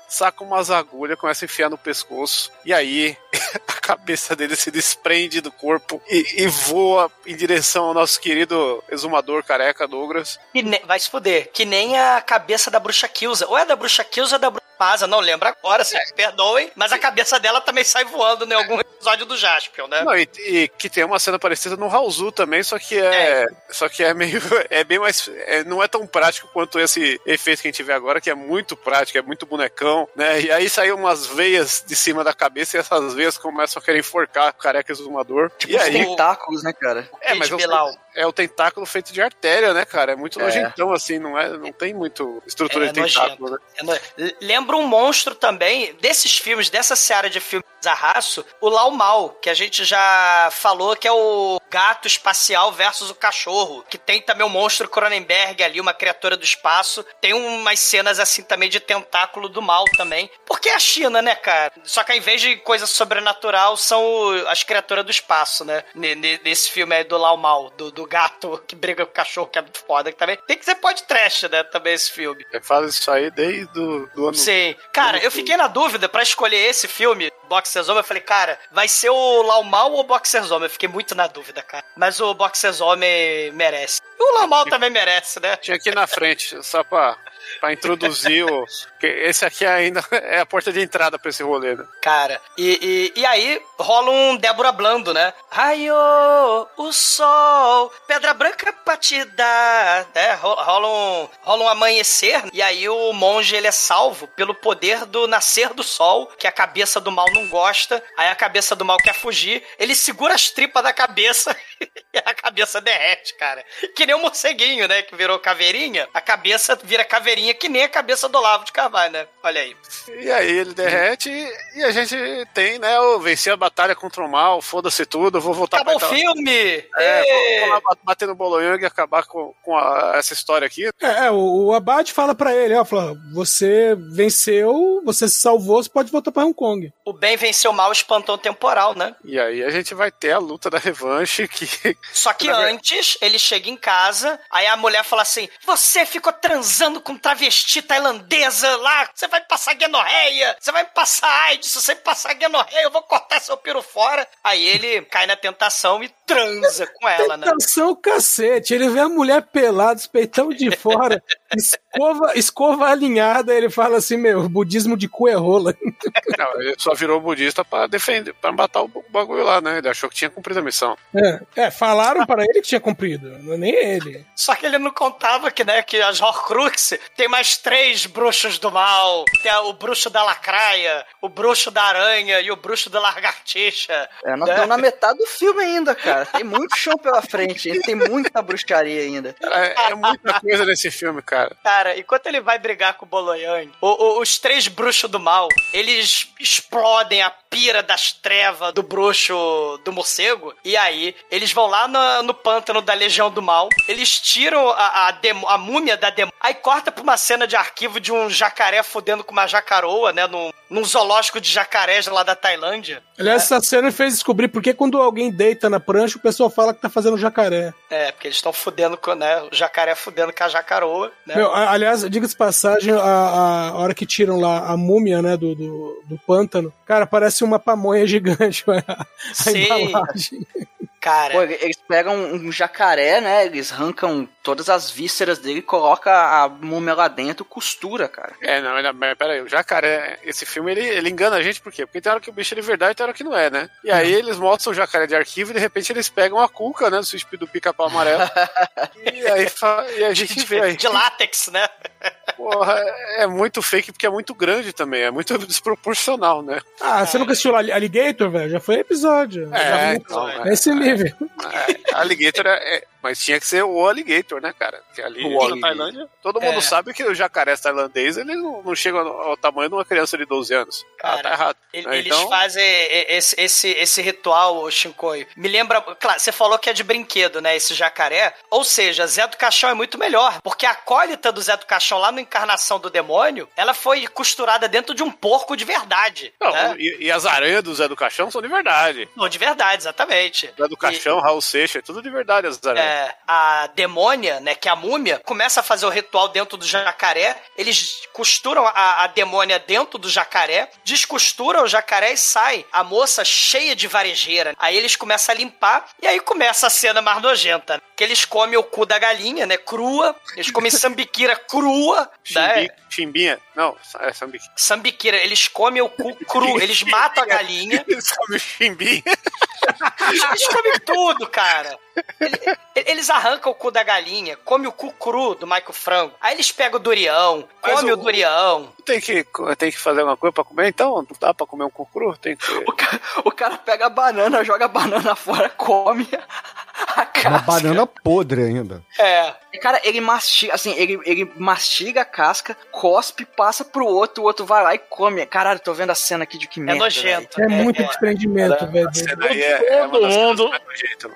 Saca umas agulhas, começa a enfiar no pescoço, e aí a cabeça dele se desprende do corpo e, e voa em direção ao nosso querido exumador careca Douglas. Que ne- Vai se fuder. Que nem a cabeça da bruxa Kilza. Ou é da bruxa Kilza ou é da bruxa Pasa, não lembro agora, se me perdoem. Mas a cabeça dela também sai voando em algum episódio do Jaspion, né? Não, e, e que tem uma cena parecida no Raulzu também, só que é, só que é meio é bem mais é, não é tão prático quanto esse efeito que a gente vê agora, que é muito prático, é muito bonecão, né? E aí saem umas veias de cima da cabeça e essas veias começam a querer enforcar o careca exumador. Tipo e os aí tentáculos, né, cara? é, mas é o, Bilal. É o tentáculo feito de artéria, né, cara? É muito É. nojentão assim, não é, não tem muito estrutura É de tentáculo, né? É no- Lembra um monstro também, desses filmes, dessa seara de filmes Zarraço, o Lau Mal, que a gente já falou que é o gato espacial versus o cachorro, que tem também o monstro Cronenberg ali, uma criatura do espaço. Tem umas cenas assim também de tentáculo do mal também. Porque é a China, né, cara? Só que ao invés de coisa sobrenatural, são as criaturas do espaço, né? Ne- ne- Nesse filme aí do Lau Mal, do, do gato que briga com o cachorro, que é muito foda. Que também tem que ser pode trash, né? Também esse filme. É, faz isso aí desde do, do ano. Sim. Cara, eu fiquei na dúvida pra escolher esse filme, Boxer Zoma. Eu falei, cara, vai ser o Lau Mal ou o Boxer Zoma? Eu fiquei muito na dúvida, cara. Mas o Boxer Zoma merece. E o Lau Mal também merece, né? Tinha aqui na frente, só pra, pra introduzir o. Esse aqui ainda é a porta de entrada pra esse rolê, né? Cara, e, e, e aí rola um Débora Blando, né? Raio, o sol, pedra branca né? Ro- rola, um, rola um amanhecer, e aí o monge ele é salvo pelo poder do nascer do sol, que a cabeça do mal não gosta. Aí a cabeça do mal quer fugir, ele segura as tripas da cabeça e a cabeça derrete, cara. Que nem o morceguinho, né? Que virou caveirinha, a cabeça vira caveirinha, que nem a cabeça do Olavo de Carvalho, né? Olha aí. E aí ele derrete e a gente tem, né, o vencer a batalha contra o mal, foda-se tudo, vou voltar Acabou o pra filme! É, vou, vou lá bater no Boloyang e acabar com, com a- essa história aqui. É, é, o, o Abad fala pra ele, ó, fala, você venceu, você se salvou, você pode voltar pra Hong Kong. O bem venceu o mal, espantou o temporal, né? E aí a gente vai ter a luta da revanche que. Só que antes, ele chega em casa, aí a mulher fala assim: Você ficou transando com travesti tailandesa lá, você vai passar guenorreia, você vai passar AIDS, se você passar guenorreia, eu vou cortar seu piro fora. Aí ele cai na tentação e transa com ela, né? Tentação cacete, ele vê a mulher pelada, os peitão de fora, escova, escova alinhada, ele fala assim, meu, budismo de cu é rola. Não, ele só virou budista pra defender, pra matar o bagulho lá, né? Ele achou que tinha cumprido a missão. É, é, falaram para ele que tinha cumprido, não é nem ele. Só que ele não contava que, né, que as Horcrux tem mais três bruxos do mal. Tem o bruxo da lacraia, o bruxo da aranha e o bruxo da lagartixa. É, nós né? estamos na metade do filme ainda, cara. Tem muito chão pela frente, tem muita bruxaria ainda. É, é muita coisa nesse filme, cara. Cara, enquanto ele vai brigar com o Boloyang, o- o- os três bruxos do mal, eles explodem a pira das trevas do bruxo do morcego. E aí, eles vão lá no, no pântano da Legião do Mal, eles tiram a, a, demo, a múmia da demônia, aí corta pra uma cena de arquivo de um jacaré fudendo com uma jacaroa, né? Num, num zoológico de jacarés lá da Tailândia. Aliás, essa cena me fez descobrir por que quando alguém deita na prancha, o pessoal fala que tá fazendo jacaré. É, porque eles estão fudendo com, né? O jacaré fudendo com a jacaroa, né? Meu, aliás, diga-se de passagem, a, a hora que tiram lá a múmia, né, do, do, do pântano, cara, parece uma pamonha gigante a, a Sim. embalagem. Cara. Pô, eles pegam um jacaré, né? Eles arrancam todas as vísceras dele, coloca a múmia lá dentro, costura, cara. É, não, mas- mas peraí, o jacaré, esse filme ele, ele engana a gente por quê? Porque tem hora que o bicho é de verdade e tem hora que não é, né? E aí eles mostram o jacaré de arquivo e de repente eles pegam a cuca, né? Do suspiro do pica-pau amarelo. e aí e a gente vê aí. De látex, né? Porra, é muito fake porque é muito grande também, é muito desproporcional, né? Ah, você nunca assistiu Alligator, velho? Já foi episódio. É, Já foi- então, é. Nesse É, alligator é, é- Mas tinha que ser o alligator, né, cara? Porque ali O na alligator. Tailândia, todo mundo É. sabe que os jacarés tailandês eles não, não chegam ao tamanho de uma criança de 12 anos. Ah, tá errado. Ele- né? Eles Então, fazem esse, esse, esse ritual, ô Shinkoi. Me lembra. Claro, você falou que é de brinquedo, né? Esse jacaré. Ou seja, Zé do Caixão é muito melhor. Porque a acólita do Zé do Caixão lá no Encarnação do Demônio, ela foi costurada dentro de um porco de verdade. não, né? e, e as aranhas do Zé do Caixão são de verdade. Não, de verdade, exatamente. Zé do Caixão, Raul Seixas, é tudo de verdade as aranhas. É, a demônia, né, que é a múmia, começa a fazer o ritual dentro do jacaré. Eles costuram a, a demônia dentro do jacaré, descosturam o jacaré e sai a moça cheia de varejeira. Aí eles começam a limpar e aí começa a cena mais nojenta. né? Que eles comem o cu da galinha, né, crua. Eles comem sambiquira crua, né? Chimbi- Chimbinha. Não, é sambiquinha. Sambiquira, eles comem o cu cru, eles matam a galinha. Eles comem chimbinha. Eles comem tudo, cara. Ele- Eles arrancam o cu da galinha, come o cu cru do Michael Frango. Aí eles pegam o durião, Mas come o, o- durião. Tem que, tem que fazer alguma coisa pra comer, então? Não dá pra comer um cucuru? Tem que... O cara pega a banana, joga a banana fora, come a casca. Uma banana podre ainda. É. Cara, ele mastiga, assim, ele, ele mastiga a casca, cospe, passa pro outro, o outro vai lá e come. Caralho, tô vendo a cena aqui de que merda. nojento. É muito desprendimento, velho. É, é Todo mundo,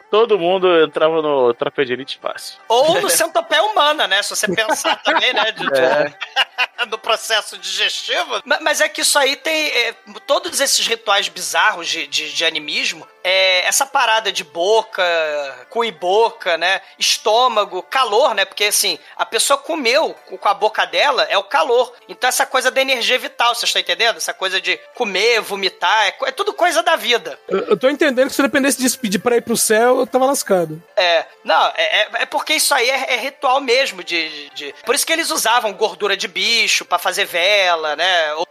todo mundo entrava no Elite fácil. Ou no centopeia humana, né? Se você pensar também, né? de- É. do processo digestivo. Ma- Mas é que isso aí tem. é, todos esses rituais bizarros de, de, de animismo, é, essa parada de boca, cu e boca, né? Estômago, calor, né? Porque assim, a pessoa comeu com a boca dela é o calor. Então essa coisa da energia vital, você está entendendo? Essa coisa de comer, vomitar, é, é tudo coisa da vida. Eu, eu tô entendendo que se eu dependesse de pedir pra ir pro céu, eu tava lascado. É, não, é, é- é porque isso aí é, é ritual mesmo de, de- de- Por isso que eles usavam gordura de bicho pra fazer vela, né? Ou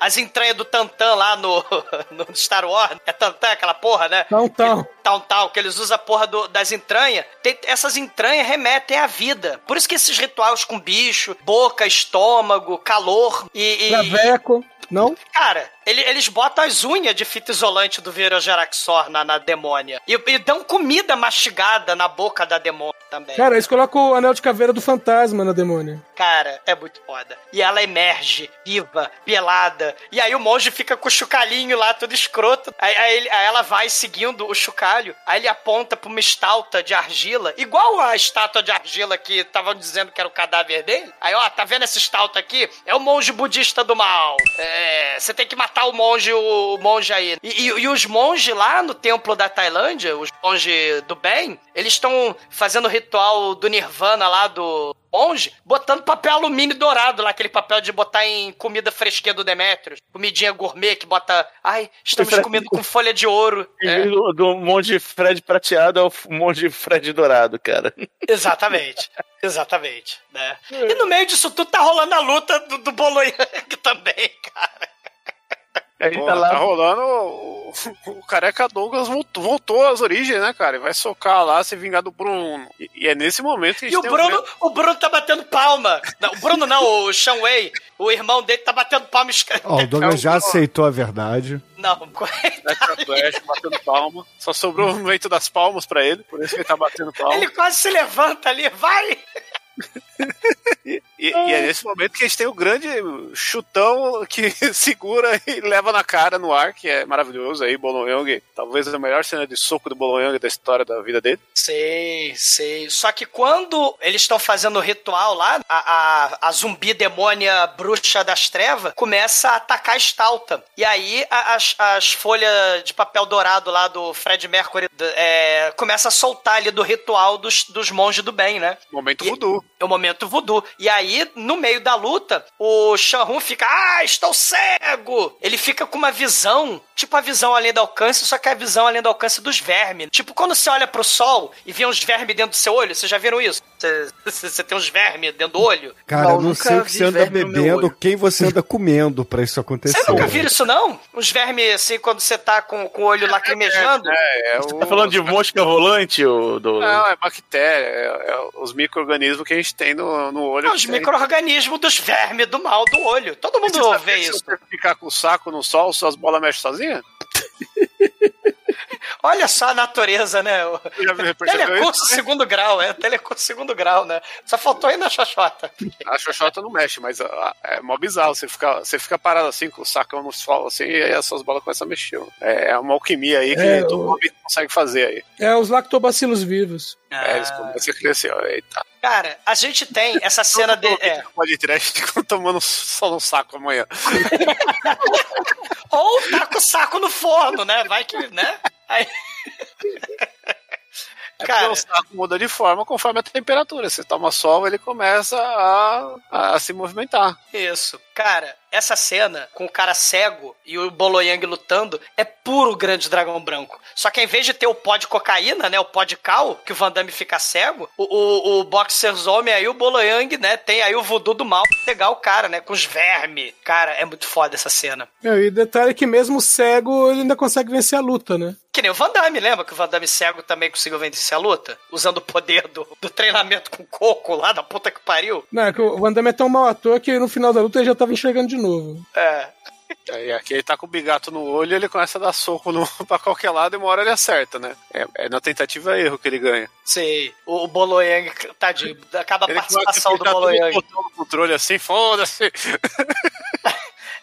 As entranhas do Tantan lá no, no Star Wars. É Tantan aquela porra, né? Então, então. Tal, tal, que eles usam a porra do- das entranhas. Tem- essas entranhas remetem à vida. Por isso que esses rituais com bicho, boca, estômago, calor e. e- Traveco. Não? Cara, ele- eles botam as unhas de fita isolante do Virogeraxor na, na demônia. E, e dão comida mastigada na boca da demônia também. Cara, eles colocam o anel de caveira do fantasma na demônia. Cara, é muito foda. E ela emerge, viva, pelada. E aí o monge fica com o chocalhinho lá, todo escroto. Aí, aí aí ela vai seguindo o chocalho. Aí ele aponta pra uma estátua de argila, igual a estátua de argila que estavam dizendo que era o cadáver dele. Aí, ó, tá vendo essa estátua aqui? É o monge budista do mal. É, você tem que matar o monge, o, monge aí. E, e- e os monges lá no templo da Tailândia, os monges do bem, eles estão fazendo o ritual do Nirvana lá do monge, botando papel alumínio dourado lá, aquele papel de botar em comida fresquinha do Demetrius. Comidinha gourmet que bota. Ai, estamos Fred- comendo com folha de ouro. É, do, do monte Fred prateado, é o monte Fred dourado, cara. exatamente. Exatamente. Né? E no meio disso tudo tá rolando a luta do, do Bolo Yang também, cara. A gente Pô, tá tá, lá. rolando. O, o careca Douglas voltou, voltou às origens, né, cara? E vai socar lá, se vingar do Bruno. E, e é nesse momento que a gente E o Bruno, o Bruno tá batendo palma. Não, o Bruno não, o Sean Wei, o irmão dele tá batendo palma. Ó, o Douglas já aceitou a verdade. Não, Flash batendo palma. Só sobrou o momento das palmas pra ele, por isso que ele tá batendo palma. ele quase se levanta ali, vai! E, E, e é nesse momento que a gente tem o grande chutão que segura e leva na cara no ar, que é maravilhoso aí, Bolo Young. Talvez a melhor cena de soco do Bolo Young da história da vida dele. Sei, sei. Só que quando eles estão fazendo o ritual lá, a, a, a zumbi demônia bruxa das trevas começa a atacar a estalta. E aí a- as, as folhas de papel dourado lá do Fred Mercury é, começa a soltar ali do ritual dos, dos monges do bem, né? Momento voodoo. É o momento voodoo. E aí, no meio da luta, o Shanrun fica, ah, estou cego! Ele fica com uma visão, tipo a visão além do alcance, só que é a visão além do alcance dos vermes. Tipo, quando você olha pro sol e vê uns vermes dentro do seu olho, vocês já viram isso? Você, tem uns vermes dentro do olho? Cara, eu não sei o que você anda bebendo, quem você anda comendo pra isso acontecer. Você nunca viu isso, não? Uns vermes, assim, quando você tá com, com o olho lacrimejando? É, é Você tá falando de mosca volante, ô, do... Não, é bactéria, é, é os micro-organismos que a gente tem no, no olho. Os micro-organismos dos vermes do mal do olho. Todo mundo vê Se isso. você ficar com o saco no sol, suas bolas mexem sozinha? Olha só a natureza, né? Telecurso segundo grau, é. Telecurso segundo grau, né? Só faltou aí na xoxota. A xoxota não mexe, mas ah, é mó bizarro. Você fica, você fica parado assim, com o sacão no sol, assim, e aí as suas bolas começam a mexer. É é uma alquimia aí que É, todo o- homem consegue fazer aí. É os lactobacilos vivos. É, eles começam a crescer, ó, eita. Cara, a gente tem essa cena de. É. Pode tirar, a gente fica tomando só no saco amanhã. Ou tá com o saco no forno, né? Vai que, né? Aí... É porque o saco muda de forma conforme a temperatura. Você toma sol, ele começa a, a se movimentar. Isso. Cara, essa cena com o cara cego e o Boloyang lutando é puro grande dragão branco. Só que em vez de ter o pó de cocaína, né? O pó de cal, que o Van Damme fica cego, o, o, o Boxers Homem aí, o Boloyang, né? Tem aí o voodoo do mal pra pegar o cara, né? Com os vermes. Cara, é muito foda essa cena. É, e detalhe é que mesmo cego ele ainda consegue vencer a luta, né? Que nem o Van Damme, lembra que o Van Damme cego também conseguiu vencer a luta? Usando o poder do, do treinamento com coco lá da puta que pariu. Não, é que o Van Damme é tão mau ator que no final da luta ele já tava enxergando de novo. É. Aí aqui ele tá com o bigato no olho ele começa a dar soco no, pra qualquer lado e uma hora ele acerta, né? É, é na tentativa e erro que ele ganha. Sei. O, o Boloyang, tadinho, acaba a Ele participação do Boloyang. o botão no controle assim, foda-se.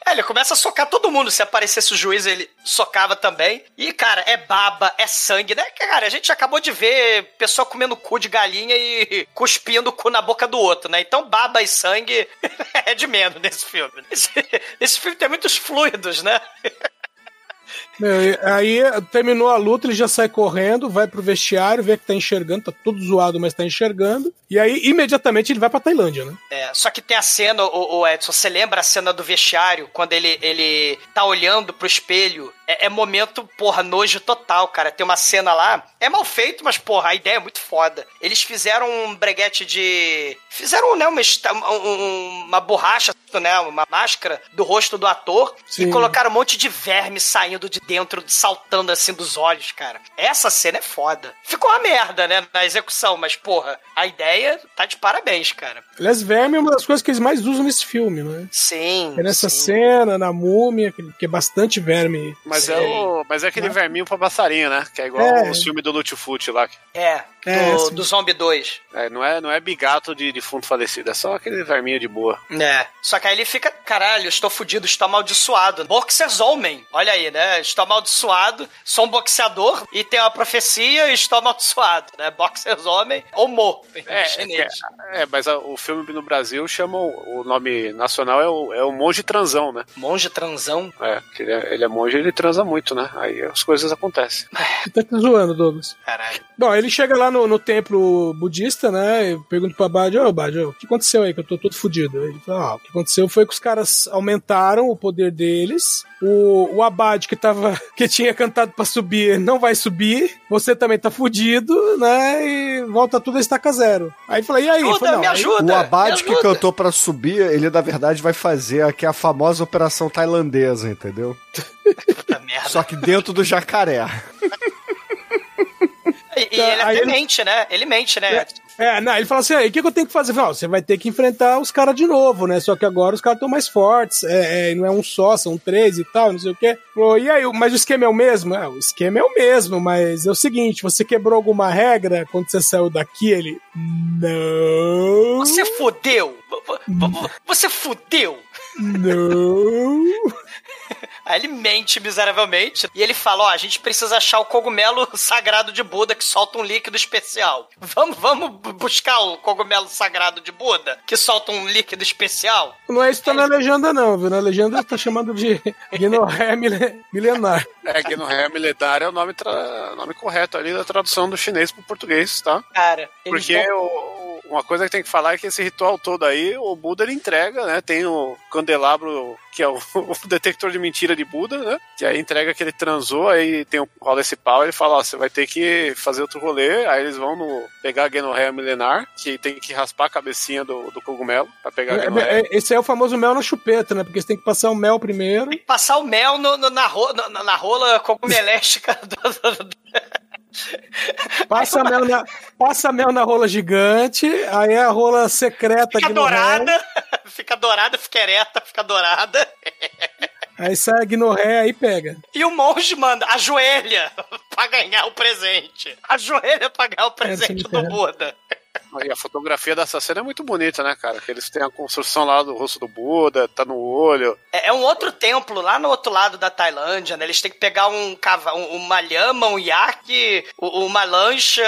É, ele começa a socar todo mundo. Se aparecesse o juiz, ele socava também. E, cara, é baba, é sangue, né? Cara, a gente acabou de ver pessoa comendo cu de galinha e cuspindo o cu na boca do outro, né? Então, baba e sangue é de menos nesse filme. Esse, esse filme tem muitos fluidos, né? Meu, aí terminou a luta, ele já sai correndo, vai pro vestiário, vê que tá enxergando, tá todo zoado, mas tá enxergando. E aí, imediatamente, ele vai pra Tailândia, né? É, só que tem a cena, o, o Edson, você lembra a cena do vestiário, quando ele, ele tá olhando pro espelho? É, é momento, porra, nojo total, cara. Tem uma cena lá, é mal feito, mas, porra, a ideia é muito foda. Eles fizeram um breguete de... Fizeram, né, uma, um- um- uma borracha, né, uma máscara do rosto do ator Sim. e colocaram um monte de verme saindo de dentro, saltando assim dos olhos, cara. Essa cena é foda. Ficou uma merda, né, na execução, mas, porra, a ideia tá de parabéns, cara. Aliás, verme é uma das coisas que eles mais usam nesse filme, né? Sim. É nessa sim. cena, na múmia, que, que é bastante verme. Mas é, o, mas é aquele verminho pra passarinho, né? Que é igual É. o filme do Lutfoot lá. É, É, do, Zombie 2. É, não, é, não é bigato de defunto falecido, é só aquele verminho de boa. É. Só que aí ele fica, caralho, estou fudido, estou amaldiçoado. Boxers homem. Olha aí, né? Estou amaldiçoado, sou um boxeador e tenho uma profecia e estou amaldiçoado, né? Boxers homem, homo. em É, chinês. é, é, mas a- o filme no Brasil chama o, o nome nacional é o, é o Monge Transão, né? Monge transão. É, ele é, ele é monge ele transa muito, né? Aí as coisas acontecem. Você tá te zoando, Douglas. Caralho. Bom, ele chega lá no, no templo budista, né? E pergunta pro Abad, ô Abad, ô, o que aconteceu aí? Que eu tô todo fudido. Ele fala, ah, o que aconteceu foi que os caras aumentaram o poder deles. O, o Abad que tava. que tinha cantado pra subir, não vai subir. Você também tá fudido, né? E volta tudo a estaca zero. Aí fala, e aí? Ajuda, Falei, não, me ajuda. O Abad me que cantou pra subir, ele na verdade vai fazer aqui a famosa operação tailandesa, entendeu? Só que dentro do jacaré. E, e ele Aí até ele- mente, né? Ele mente, né? É, não, ele fala assim: aí o que, que eu tenho que fazer? Falo, "Não, você vai ter que enfrentar os caras de novo, né? Só que agora os caras estão mais fortes. É, é, não é um só, são três e tal, não sei o quê. Falou, e aí, mas o esquema é o mesmo? É, o esquema é o mesmo, mas é o seguinte: você quebrou alguma regra quando você saiu daqui? Ele. Não. Você fudeu! V- v- Você fudeu! Não. Aí ele mente miseravelmente e ele fala: Ó, a gente precisa achar o cogumelo sagrado de Buda que solta um líquido especial. Vamos, vamos bu- buscar o cogumelo sagrado de Buda que solta um líquido especial? Não é isso que tá na legenda, não, viu? Na legenda tá chamando de Guinoré mile- milenar. É, Gnohé Milenar é o nome, tra- nome correto ali da tradução do chinês pro português, tá? Cara, Porque vão- o- uma coisa que tem que falar é que esse ritual todo aí, o Buda ele entrega, né? Tem o candelabro, que é o, o detector de mentira de Buda, né? Que aí entrega que ele transou, aí tem o, rola esse pau, ele fala, ó, você vai ter que fazer outro rolê, aí eles vão no, pegar a Genorrhea milenar, que tem que raspar a cabecinha do, do cogumelo pra pegar a É, Genorrhea. é, esse é o famoso mel na chupeta, né? Porque você tem que passar o mel primeiro. passar o mel no- no- na, ro- na, na rola cogumeléstica do- do- Passa mel, na, passa mel na rola gigante, aí a rola secreta Fica dourada, fica dourada, fica ereta, fica dourada. Aí sai a Guinoré e pega. E o monge manda, ajoelha pra ganhar o presente. Ajoelha pra ganhar o presente do Buda. E a fotografia dessa cena é muito bonita, né, cara? Que eles têm a construção lá do rosto do Buda, tá no olho. É, é um outro templo lá no outro lado da Tailândia, né? Eles têm que pegar um cavalo, uma lhama, um iaque, uma lancha,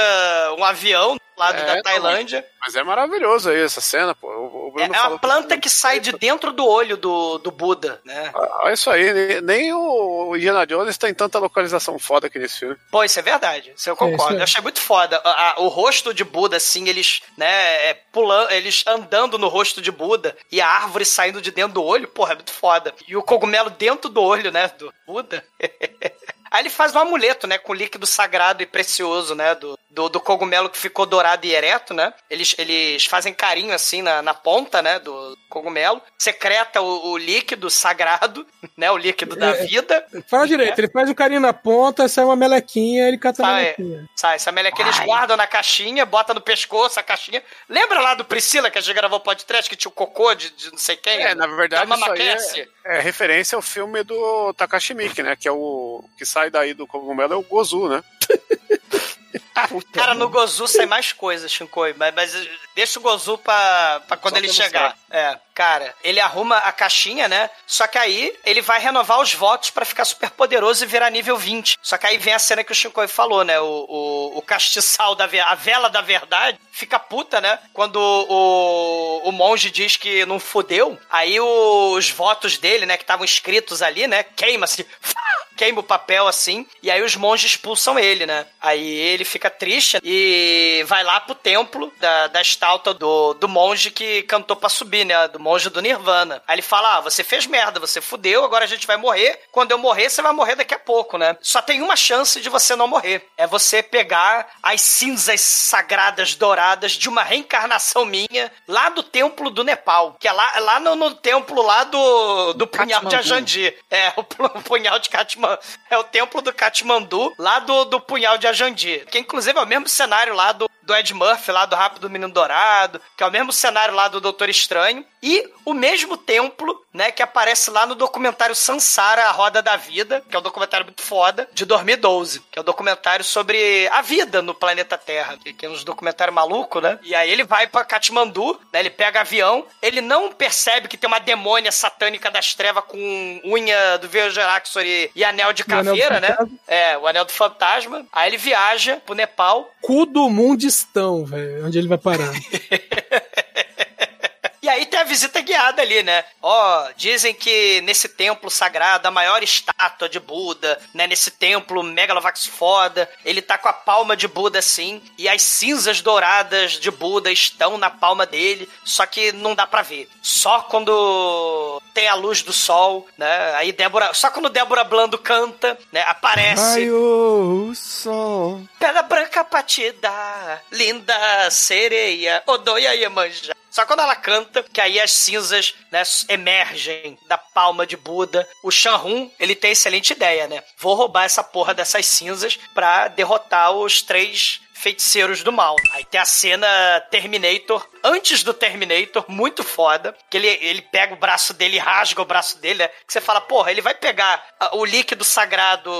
um avião lado É, da Tailândia. Mas é maravilhoso aí essa cena, pô. O, o É, é falou uma planta que sai de dentro do olho do, do Buda, né? Olha isso aí, nem- nem o Indiana Jones tem tanta localização foda aqui nesse filme. Pô, isso é verdade. Isso eu concordo. É, isso é. Eu achei muito foda. A- a- o rosto de Buda, assim, eles, né, é, pulando, eles andando no rosto de Buda e a árvore saindo de dentro do olho, porra, é muito foda. E o cogumelo dentro do olho, né, do Buda. Aí ele faz um amuleto, né, com líquido sagrado e precioso, né, do, do, do cogumelo que ficou dourado e ereto, né? Eles, eles fazem carinho, assim, na, na ponta, né, do cogumelo. Secreta o, o líquido sagrado, né, o líquido da É, vida. Fala direito, ele faz um carinho na ponta, sai uma melequinha, ele cata a Sai, melequinha. sai, essa meleca eles guardam na caixinha, bota no pescoço a caixinha. Lembra lá do Priscila que a gente gravou o podcast que tinha o cocô de, de não sei quem? É, na verdade, Da isso aí é, é referência ao filme do Takashi Miike, né? Que é o que sai daí do cogumelo é o Gozu, né? Cara, no Gozu sai mais coisas, Shinkoi, mas, mas deixa o Gozu pra, pra quando Só ele chegar. É, cara, ele arruma a caixinha, né? Só que aí ele vai renovar os votos pra ficar super poderoso e virar nível 20. Só que aí vem a cena que o Shinkoi falou, né? O, o, o castiçal da a vela da verdade fica puta, né? Quando o, o monge diz que não fudeu, aí os votos dele, né, que estavam escritos ali, né, queima-se. Queima o papel assim, e aí os monges expulsam ele, né? Aí ele fica triste e vai lá pro templo da, da estátua do, do monge que cantou pra subir, né? Do monge do Nirvana. Aí ele fala: Ah, você fez merda, você fudeu, agora a gente vai morrer. Quando eu morrer, você vai morrer daqui a pouco, né? Só tem uma chance de você não morrer. É você pegar as cinzas sagradas douradas de uma reencarnação minha lá do templo do Nepal. Que é lá, lá no, no templo lá do, do punhal de. Ajandi. É, o o punhal de Katmandu. É o templo do Katmandu, lá do, do punhal de Ajandi. Que inclusive é o mesmo cenário lá do, do Ed Murphy, lá do Rápido Menino Dourado. Que é o mesmo cenário lá do Doutor Estranho. E o mesmo templo, né, que aparece lá no documentário Sansara, A Roda da Vida, que é um documentário muito foda, de 2012. Que é um documentário sobre a vida no planeta Terra. Que, é uns documentário maluco, né? E aí ele vai pra Katmandu, né, ele pega avião, ele não percebe que tem uma demônia satânica das trevas com unha do Virgeraxor e anel de E anel do caveira, né? fantasma. É, o anel do fantasma. Aí ele viaja pro Nepal, Cu do mundistão, velho, onde ele vai parar. Aí tem a visita guiada ali, né? Ó, dizem que nesse templo sagrado, a maior estátua de Buda, né? Nesse templo Megalovax foda, ele tá com a palma de Buda assim, e as cinzas douradas de Buda estão na palma dele, só que não dá pra ver. Só quando tem a luz do sol, né? Aí Débora, só quando Débora Blando canta, né? Aparece Raiou o sol. Pedra branca pra te dar, linda sereia, Odoia Iemanjá. Só quando ela canta, que aí as cinzas, né, emergem da palma de Buda. O Shanhun, ele tem excelente ideia, né? Vou roubar essa porra dessas cinzas pra derrotar os três feiticeiros do mal. Aí tem a cena Terminator, antes do Terminator, muito foda, que ele, ele pega o braço dele e rasga o braço dele, né? Que você fala, porra, ele vai pegar o líquido sagrado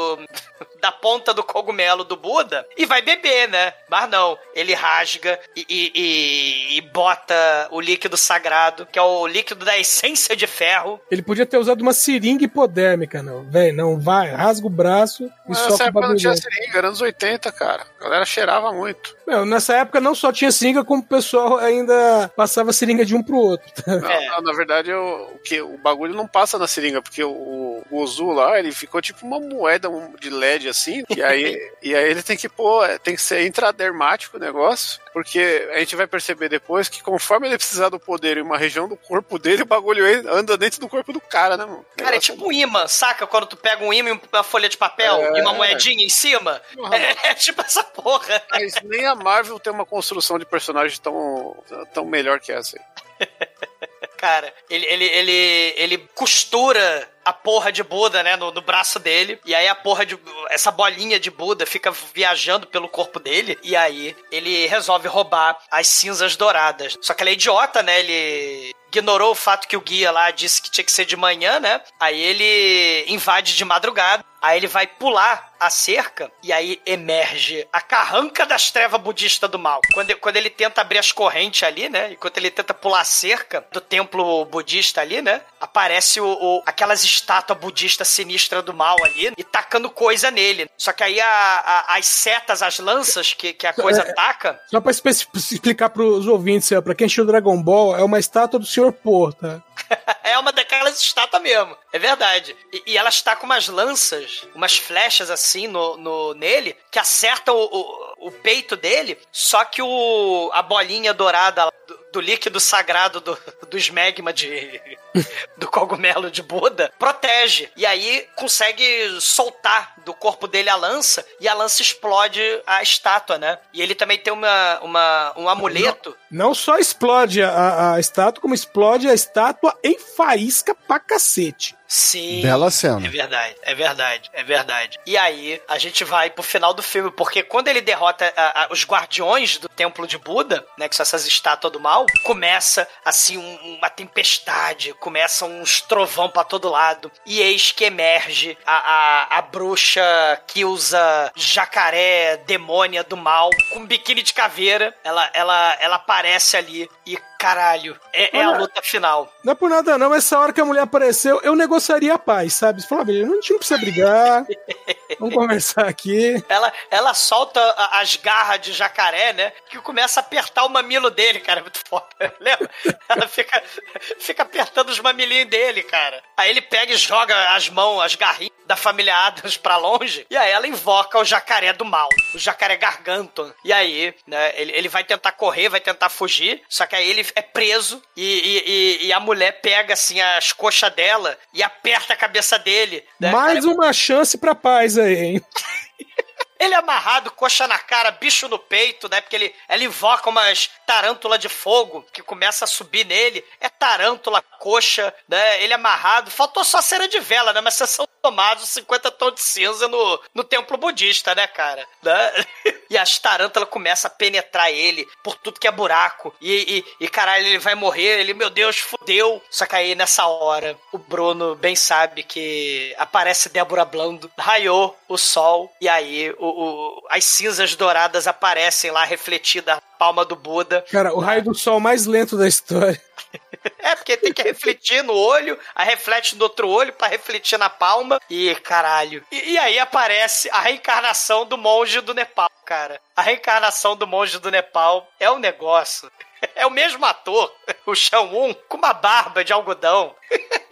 da ponta do cogumelo do Buda e vai beber, né? Mas não, ele rasga e, e, e- e bota o líquido sagrado, que é o líquido da essência de ferro. Ele podia ter usado uma seringa hipodérmica, não. Véi, não, vai, rasga o braço e Mas soca nessa o época não tinha seringa, era anos 80, cara. A galera cheirava muito. Meu, nessa época não só tinha seringa, como o pessoal ainda passava seringa de um pro outro. Não, não, na verdade, eu- o, que, o bagulho não passa na seringa, porque o, o Ozu lá, ele ficou tipo uma moeda de LED assim, e aí, e aí ele tem que pôr, tem que ser intradermático o negócio, porque a gente vai perceber depois que conforme ele precisar do poder em uma região do corpo dele, o bagulho anda dentro do corpo do cara, né, mano? Cara, é tipo um imã, saca? Quando tu pega um imã e uma folha de papel É. e uma moedinha em cima. É, é tipo essa porra. Mas nem a Marvel tem uma construção de personagem tão, tão melhor que essa aí. Cara, ele, ele, ele, ele costura a porra de Buda, né, no, no braço dele. E aí a porra de. Essa bolinha de Buda fica viajando pelo corpo dele. E aí ele resolve roubar as cinzas douradas. Só que ele é idiota, né? Ele ignorou o fato que o guia lá disse que tinha que ser de manhã, né? Aí ele invade de madrugada. Aí ele vai pular a cerca e aí emerge a carranca das trevas budista do mal. Quando, quando ele tenta abrir as correntes ali, né? Enquanto ele tenta pular a cerca do templo budista ali, né? Aparece o, o- aquelas estátuas budistas sinistras do mal ali e tacando coisa nele. Só que aí a- a- as setas, as lanças que, que a coisa É. taca, Só pra explicar pros ouvintes, pra quem assistiu Dragon Ball, é uma estátua do Sr. Po, tá? é uma daquelas estátuas mesmo. É verdade. E, e ela está com umas lanças, umas flechas assim no, no- nele, que acertam o, o, o peito dele, só que o, a bolinha dourada do, do líquido sagrado do, do esmegma de, do cogumelo de Buda protege. E aí consegue soltar do corpo dele a lança e a lança explode a estátua, né? E ele também tem uma, uma, um amuleto. Não só explode a, a estátua, como explode a estátua em faísca pra cacete. Sim. Bela cena. É verdade, é verdade, é verdade. E aí, a gente vai pro final do filme, porque quando ele derrota a- a- os guardiões do templo de Buda, né, que são essas estátuas do mal, começa, assim, um- uma tempestade, começa uns trovão pra todo lado, e eis que emerge a, a, a bruxa que usa jacaré, demônia do mal, com biquíni de caveira, ela, ela, ela aparece ali, e caralho, é, é a luta final. Não é por nada não, mas essa hora que a mulher apareceu, eu negociaria a paz, sabe? Você falou, "Ah, beleza, não, a gente não precisa brigar, vamos conversar aqui. Ela, ela solta as garras de jacaré, né? Que começa a apertar o mamilo dele, cara. É muito foda. Lembra? Ela fica, fica apertando os mamilinhos dele, cara. Aí ele pega e joga as mãos, as garrinhas da família Adams pra longe. E aí ela invoca o jacaré do mal. O jacaré garganto. E aí, né? Ele, ele vai tentar correr, vai tentar fugir. Só que aí ele é preso e, e- e- a mulher pega, assim, as coxas dela e aperta a cabeça dele. né? Mais uma chance pra paz aí, hein? Ele é amarrado, coxa na cara, bicho no peito, né? Porque ele, ela invoca umas tarântula de fogo que começa a subir nele. É tarântula, coxa, né? Ele é amarrado. Faltou só cera de vela, né? Mas vocês são tomados 50 tons de cinza no, no templo budista, né, cara? Né? E as tarântulas começam a penetrar ele por tudo que é buraco. E, e, e, caralho, ele vai morrer. Ele, meu Deus, fudeu. Só que aí, nessa hora, o Bruno bem sabe que aparece Débora Blando, raiou o sol, e aí o, o- as cinzas douradas aparecem lá refletidas palma do Buda. Cara, o raio do sol mais lento da história. É, porque tem que refletir no olho, aí reflete no outro olho pra refletir na palma. E caralho. E, e aí aparece a reencarnação do monge do Nepal, cara. A reencarnação do monge do Nepal é um negócio. É o mesmo ator, o Shang-Un, com uma barba de algodão,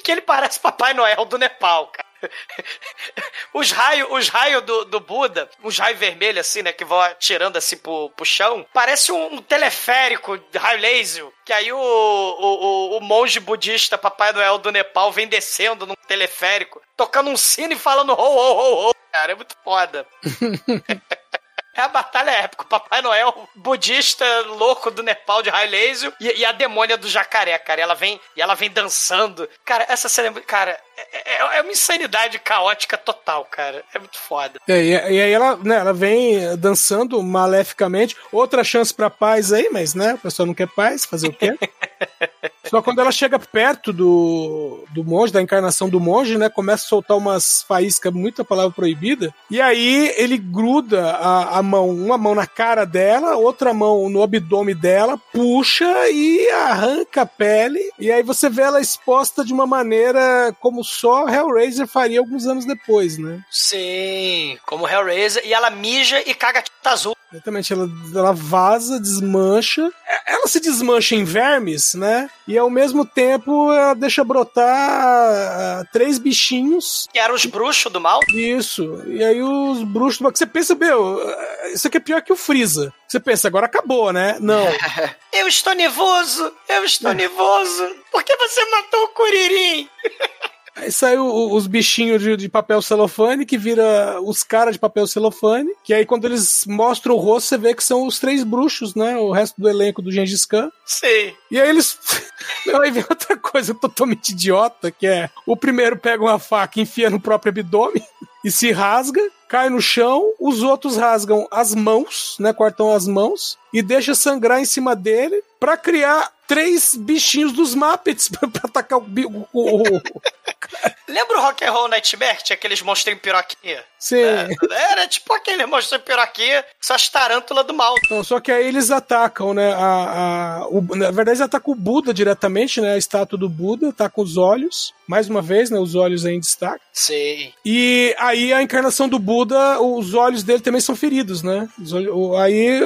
que ele parece Papai Noel do Nepal, cara. Os raios os raio do, do Buda, uns raios vermelhos assim, né, que vão atirando assim pro, pro chão, parece um, um teleférico de raio laser, que aí o, o, o, o monge budista Papai Noel do Nepal vem descendo num teleférico, tocando um sino e falando ho, ho, ho, ho. Cara, é muito foda. É a batalha épica. O Papai Noel budista louco do Nepal de Railésio e, e a demônia do jacaré, cara. E ela vem, e ela vem dançando. Cara, essa cena, cara, é, é- é uma insanidade caótica total, cara. É muito foda. É, e, e aí ela, né, ela vem dançando maleficamente. Outra chance pra paz aí, mas né, a pessoa não quer paz, fazer o quê? Só quando ela chega perto do, do monge, da encarnação do monge, né? Começa a soltar umas faíscas, muita palavra proibida. E aí ele gruda a, a mão, uma mão na cara dela, outra mão no abdômen dela, puxa e arranca a pele. E aí você vê ela exposta de uma maneira como só Hellraiser faria alguns anos depois, né? Sim, como Hellraiser. E ela mija e caga tinta azul. Exatamente, ela, ela vaza, desmancha. É- Ela se desmancha em vermes, né? E ao mesmo tempo ela deixa brotar ah, três bichinhos. Que eram os bruxos do mal. Isso. E aí os bruxos do mal. Que você pensa, meu, isso aqui é pior que o Freeza. Você pensa, agora acabou, né? Não. Eu estou nervoso, eu estou nervoso. Por que você matou o Curirim? Aí saiu os bichinhos de, de papel celofane, que vira os caras de papel celofane. Que aí quando eles mostram o rosto, você vê que são os três bruxos, né? O resto do elenco do Gengis Khan. Sim. E aí eles. Aí vem outra coisa totalmente idiota, que é o primeiro pega uma faca e enfia no próprio abdômen e se rasga, cai no chão, os outros rasgam as mãos, né? Cortam as mãos e deixa sangrar em cima dele pra criar três bichinhos dos Muppets pra, pra atacar o, o, o- Lembra o Rock and Roll Nightmare? Tinha aqueles monstros em piroquinha? Sim. É, era tipo aquele monstro em piroquinha, só as tarântulas do mal. Só que aí eles atacam, né? A, a- o- na verdade, eles atacam o Buda diretamente, né? A estátua do Buda, atacam os olhos. Mais uma vez, né? Os olhos aí em destaque. Sim. E aí a encarnação do Buda, os olhos dele também são feridos, né? Os olho- o- aí,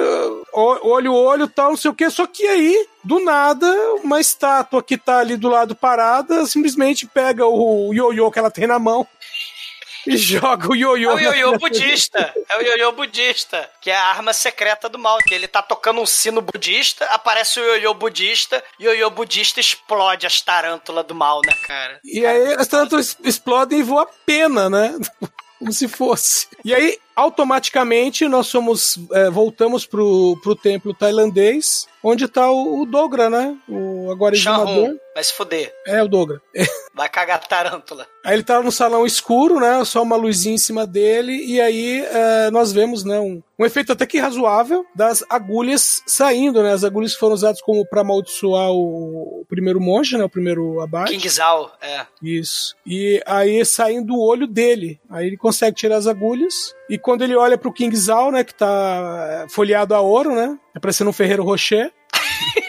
olho, olho, tal, não sei o que. Só que aí, do nada, uma estátua que tá ali do lado parada, simplesmente pega o ioiô que ela tem na mão e joga o É ioiô. o na- ioiô na- budista. É o ioiô budista. Que é a arma secreta do mal. Que ele tá tocando um sino budista, aparece o ioiô budista, e o ioiô budista explode as tarântulas do mal, né, cara? E aí as tarântulas explodem e voa pena, né? Como se fosse. E aí, automaticamente, nós somos. é, voltamos pro, pro templo tailandês, onde tá o, o Dogra, né? O agora. Shanhun, vai se fuder. É, o Dogra. Vai cagar a tarântula. Aí ele tá no salão escuro, né? Só uma luzinha em cima dele. E aí é, nós vemos, né? Um, um efeito até que razoável das agulhas saindo, né? As agulhas foram usadas como pra amaldiçoar o, o primeiro monge, né? O primeiro abate. King Zhao, é. Isso. E aí saindo o olho dele. Aí ele consegue tirar as agulhas. E quando ele olha pro King Zhao, né? Que tá é, folheado a ouro, né? Tá parecendo um Ferreiro Rocher.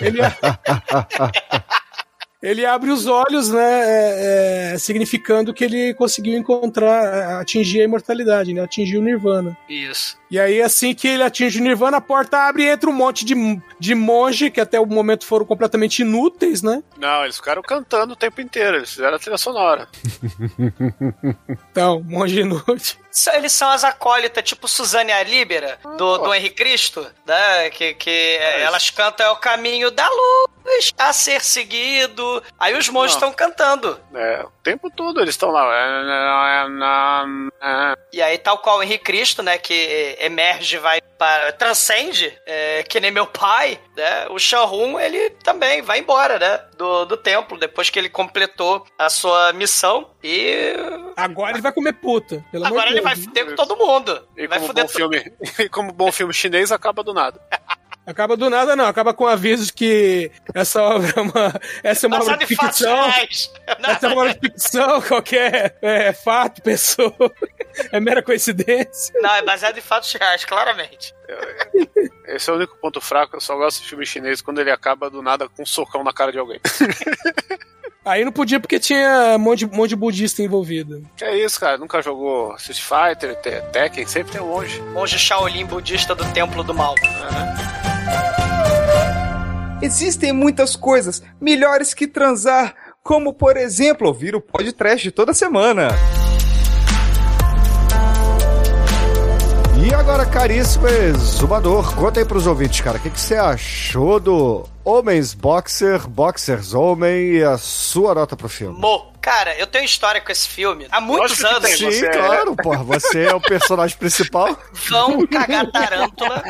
ele, ele abre os olhos, né? é, é, significando que ele conseguiu encontrar, é, atingir a imortalidade, né? Atingir o Nirvana. Isso. E aí, assim que ele atinge o Nirvana, a porta abre e entra um monte de, de monge que até o momento foram completamente inúteis, né? Não, eles ficaram cantando o tempo inteiro, eles fizeram a trilha sonora. Então, monge inútil. São- Eles são as acólitas, tipo Suzane a Líbera, do, do Henri Cristo, né? Que, que é, elas cantam É o caminho da luz a ser seguido. Aí os monges Não. estão cantando. É, o tempo todo eles estão lá. E aí, tal qual o Henri Cristo, né? Que emerge, vai para. transcende, é, que nem meu pai, né? O Shanhun, ele também vai embora, né? Do, do templo, depois que ele completou a sua missão. E. Agora ele vai comer puta. Agora ele vai Deus. fuder com todo mundo. E vai como fuder bom filme, e como bom filme chinês acaba do nada. Acaba do nada, não. Acaba com o aviso de que essa obra é uma, essa é uma obra Baseado de em fatos ficção. reais. Essa é uma obra de ficção, qualquer é, fato, pessoa. É mera coincidência. Não, é baseado em fatos reais, claramente. Esse é o único ponto fraco. Eu só gosto de filme chinês quando ele acaba do nada com um socão na cara de alguém. Aí não podia porque tinha um monte, de- monte de budista envolvido. Que é isso, cara? Nunca jogou Street Fighter, Te- Tekken? Sempre tem um monge. Monge Shaolin budista do Templo do Mal. Existem muitas coisas melhores que transar, como por exemplo ouvir o podcast toda semana. E agora, caríssimo exumador, conta aí pros ouvintes, cara, o que, que você achou do Homens Boxer, Boxers Homem e a sua nota pro filme. Mo, cara, eu tenho história com esse filme há muitos Lógico anos. tem, Sim, você é- claro, porra. Você é o personagem principal. Vão cagar tarântula,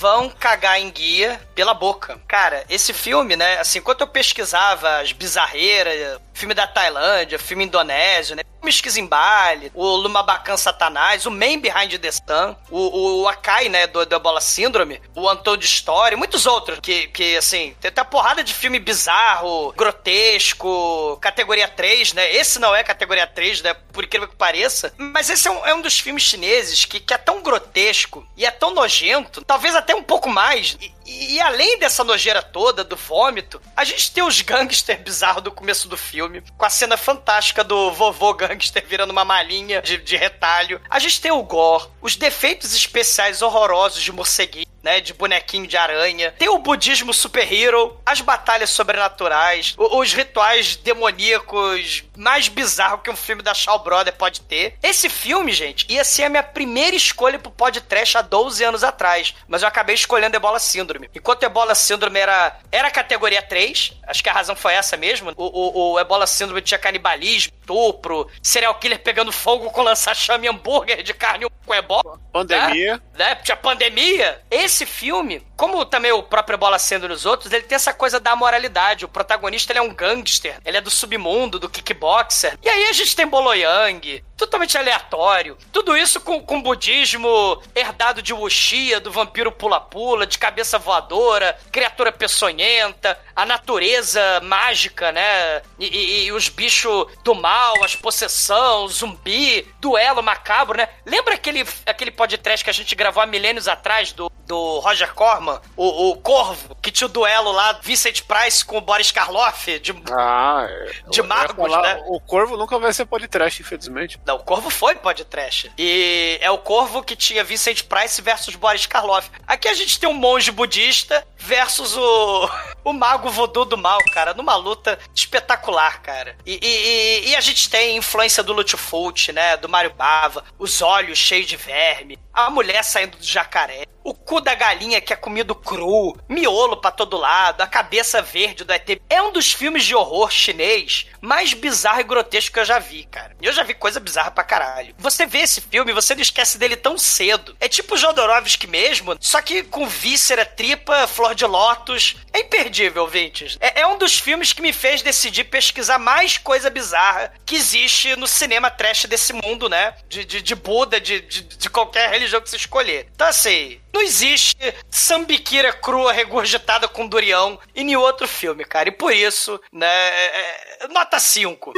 vão cagar em guia pela boca. Cara, esse filme, né, assim, enquanto eu pesquisava as bizarreiras, filme da Tailândia, filme indonésio, né, o Esquizimbale, o Lumabacan Satanás, o Man Behind the Sun, o, o Akai, né, do, do Ebola Síndrome, o Untold Story, muitos outros, que, que assim, tem até porrada de filme bizarro, grotesco, categoria 3, né, esse não é categoria 3, né, por incrível que pareça, mas esse é um, é um dos filmes chineses que, que é tão grotesco e é tão nojento, talvez até um pouco mais, e, e além dessa nojeira toda, do vômito, a gente tem os gangster bizarros do começo do filme, com a cena fantástica do vovô gangster virando uma malinha de, de retalho. A gente tem o gore, os defeitos especiais horrorosos de morceguinho. Né, de bonequinho de aranha. Tem o budismo super-hero, as batalhas sobrenaturais, os rituais demoníacos mais bizarros que um filme da Shaw Brother pode ter. Esse filme, gente, ia ser a minha primeira escolha pro podcast há 12 anos atrás, mas eu acabei escolhendo Ebola Síndrome. Enquanto Ebola Síndrome era, era categoria 3, acho que a razão foi essa mesmo, o, o, o Ebola Síndrome tinha canibalismo, estupro, serial killer pegando fogo com lança-chame, hambúrguer de carne com ebola. Pandemia. Né? né? Tinha pandemia. Esse filme, como também o próprio Ebola sendo nos outros, ele tem essa coisa da moralidade. O protagonista ele é um gangster, ele é do submundo, do kickboxer. E aí a gente tem Bolo Yang, totalmente aleatório. Tudo isso com, com budismo herdado de Wuxia, do vampiro pula-pula, de cabeça voadora, criatura peçonhenta, a natureza mágica, né? E, e- e os bichos do mal, as possessão, zumbi, duelo macabro, né? Lembra aquele, aquele podcast que a gente gravou há milênios atrás do, do Roger Corman? O, o Corvo, que tinha o duelo lá, Vincent Price com o Boris Karloff, de, Ah, é. de magos, falar, né? O Corvo nunca vai ser podcast, infelizmente. Não, o Corvo foi podcast. E é o Corvo que tinha Vincent Price versus Boris Karloff. Aqui a gente tem um monge budista versus o, o mago voodoo do mal, cara, numa luta espetacular, cara. E, e- e- a gente tem influência do Lutfult, né, do Mario Bava, os olhos cheios de verme, a mulher saindo do jacaré, o cu da galinha que é comido cru, miolo pra todo lado, a cabeça verde do ET. É um dos filmes de horror chinês mais bizarro e grotesco que eu já vi, cara. Eu já vi coisa bizarra pra caralho. Você vê esse filme, você não esquece dele tão cedo. É tipo Jodorowsky mesmo, só que com víscera, tripa, flor de lótus. É imperdível, ouvintes. É, é um dos filmes que me fez decidir pesquisar mais coisa bizarra que existe no cinema trash desse mundo, né? De, de, de Buda, de, de, de qualquer religião que você escolher. Então, assim, não existe sambiquira crua regurgitada com durião em nenhum outro filme, cara. E por isso, né, é- é- nota 5.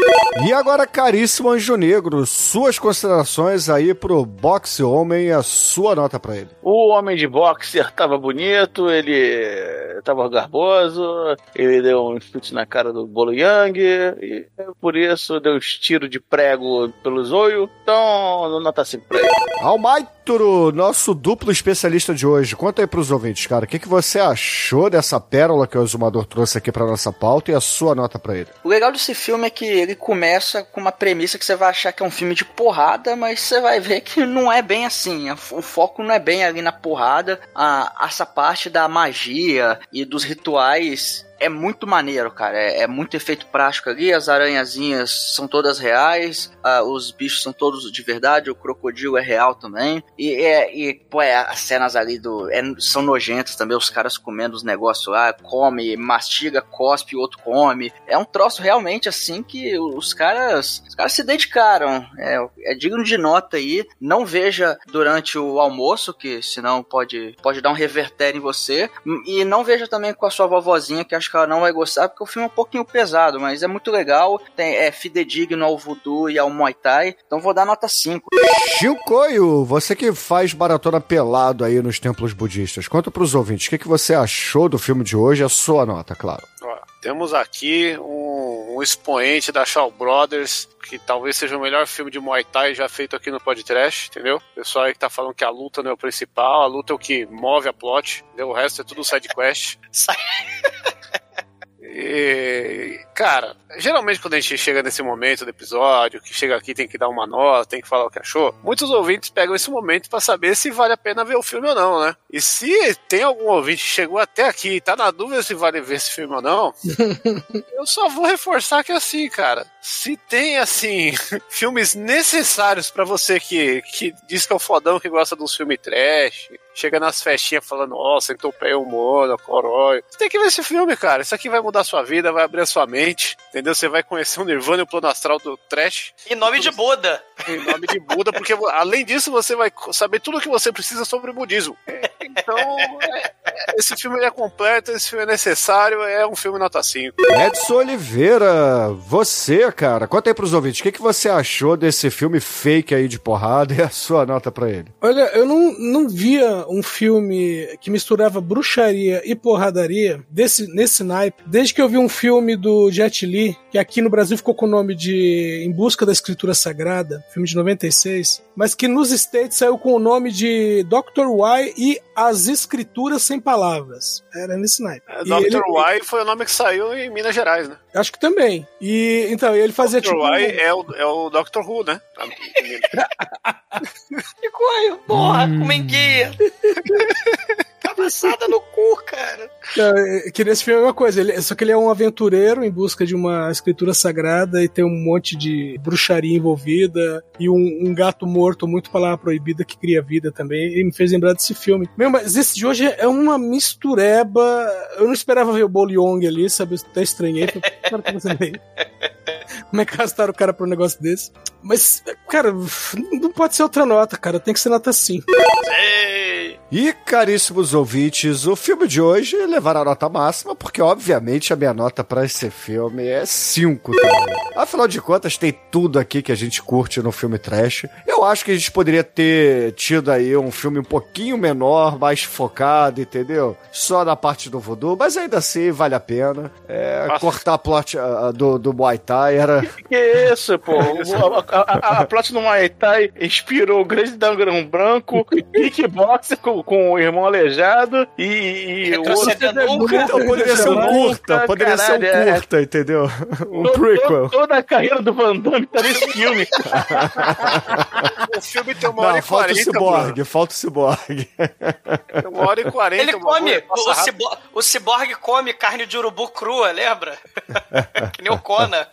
E agora, caríssimo Anjo Negro, suas considerações aí pro Boxe Homem e a sua nota pra ele. O homem de boxer tava bonito, ele tava garboso, ele deu um chute na cara do Bolo Yang, e por isso deu uns tiros de prego pelo zoio. Então, nota 5 pra ele. Almaituro, nosso duplo especialista de hoje, conta aí pros ouvintes, cara, o que, que você achou dessa pérola que o Exumador trouxe aqui pra nossa pauta e a sua nota pra ele? O legal desse filme é que ele começa com uma premissa que você vai achar que é um filme de porrada, mas você vai ver que não é bem assim. O foco não é bem ali na porrada. A, essa parte da magia e dos rituais é muito maneiro, cara. É, é muito efeito prático ali. As aranhazinhas são todas reais, ah, os bichos são todos de verdade, o crocodilo é real também. E, é, e pô, é, as cenas ali do, é- são nojentas também, os caras comendo os negócios lá, come, mastiga, cospe, o outro come. É um troço realmente assim que os caras, os caras se dedicaram. É, é digno de nota aí. Não veja durante o almoço, que senão pode, pode dar um revertério em você. E não veja também com a sua vovozinha, que acho que ela não vai gostar, porque o filme é um pouquinho pesado, mas é muito legal. Tem, é fidedigno ao voodoo e ao muay thai. Então vou dar nota 5. Chilcoio, você que faz maratona pelado aí nos templos budistas, conta pros ouvintes, o que, que você achou do filme de hoje a sua nota, claro. Ó, temos aqui um, um expoente da Shaw Brothers, que talvez seja o melhor filme de Muay Thai já feito aqui no podcast, entendeu? O pessoal aí que tá falando que a luta não é o principal, a luta é o que move a plot, entendeu? O resto é tudo side quest. E, cara, geralmente quando a gente chega nesse momento do episódio, que chega aqui tem que dar uma nota, tem que falar o que achou, muitos ouvintes pegam esse momento pra saber se vale a pena ver o filme ou não, né? E se tem algum ouvinte que chegou até aqui e tá na dúvida se vale ver esse filme ou não, eu só vou reforçar que é assim, cara, se tem assim filmes necessários pra você que, que diz que é o fodão que gosta dos filmes trash, chega nas festinhas falando, nossa, entupei o mono, corói. Você tem que ver esse filme, cara. Isso aqui vai mudar a sua vida, vai abrir a sua mente, entendeu? Você vai conhecer o Nirvana e o plano astral do trash. Em nome de Buda. Em nome de Buda, porque além disso você vai saber tudo o que você precisa sobre o budismo. Então, é, esse filme é completo, esse filme é necessário, é um filme nota 5. Edson Oliveira, você, cara, conta aí pros ouvintes, o que, que você achou desse filme fake aí de porrada e a sua nota pra ele? Olha, eu não, não via um filme que misturava bruxaria e porradaria desse, nesse naipe, desde que eu vi um filme do Jet Li, que aqui no Brasil ficou com o nome de Em Busca da Escritura Sagrada, filme de 96, mas que nos States saiu com o nome de Dr. Y e As Escrituras Sem Palavras. Era nesse naipe. É, Dr. ele- Y foi o nome que saiu em Minas Gerais, né? Acho que também. E então ele fazia Dr. tipo. Y é o, é o Dr. Who, né? Que coisa, porra, com menguia. Cabeçada no cu, cara. Que nesse filme é uma coisa, ele- só que ele é um aventureiro em busca de uma escritura sagrada e tem um monte de bruxaria envolvida e um, um gato morto, muito palavra proibida, que cria vida também. E me fez lembrar desse filme. Meu, mas esse de hoje é uma mistureba. Eu não esperava ver o Boliong ali, sabe? Até estranhei. Falei, "Cara, como você veio?" Como é que arrastaram o cara pra um negócio desse? Mas, cara, não pode ser outra nota, cara. Tem que ser nota 5. E, caríssimos ouvintes, o filme de hoje levará a nota máxima, porque, obviamente, a minha nota pra esse filme é 5 também. Afinal de contas, tem tudo aqui que a gente curte no filme trash. Eu acho que a gente poderia ter tido aí um filme um pouquinho menor, mais focado, entendeu? Só na parte do voodoo, mas ainda assim vale a pena. É, cortar a plot ah, do, do Muay Thai era... Que isso, pô? A, a, a, a plot no Muay Thai inspirou o grande Dangrão Branco, kickboxer com, com o irmão aleijado e, e o outro... Retrocedendo nunca. Então, poderia ser um curta, poderia ser um é. curta, entendeu? Um prequel. Toda a carreira do Van Damme tá nesse filme. O filme tem uma hora e falta o quarenta, ciborgue, falta o ciborgue. Tem uma hora e quarenta. Ele come, o, rápido. cibo- o ciborgue come carne de urubu crua, lembra? que nem o Conan.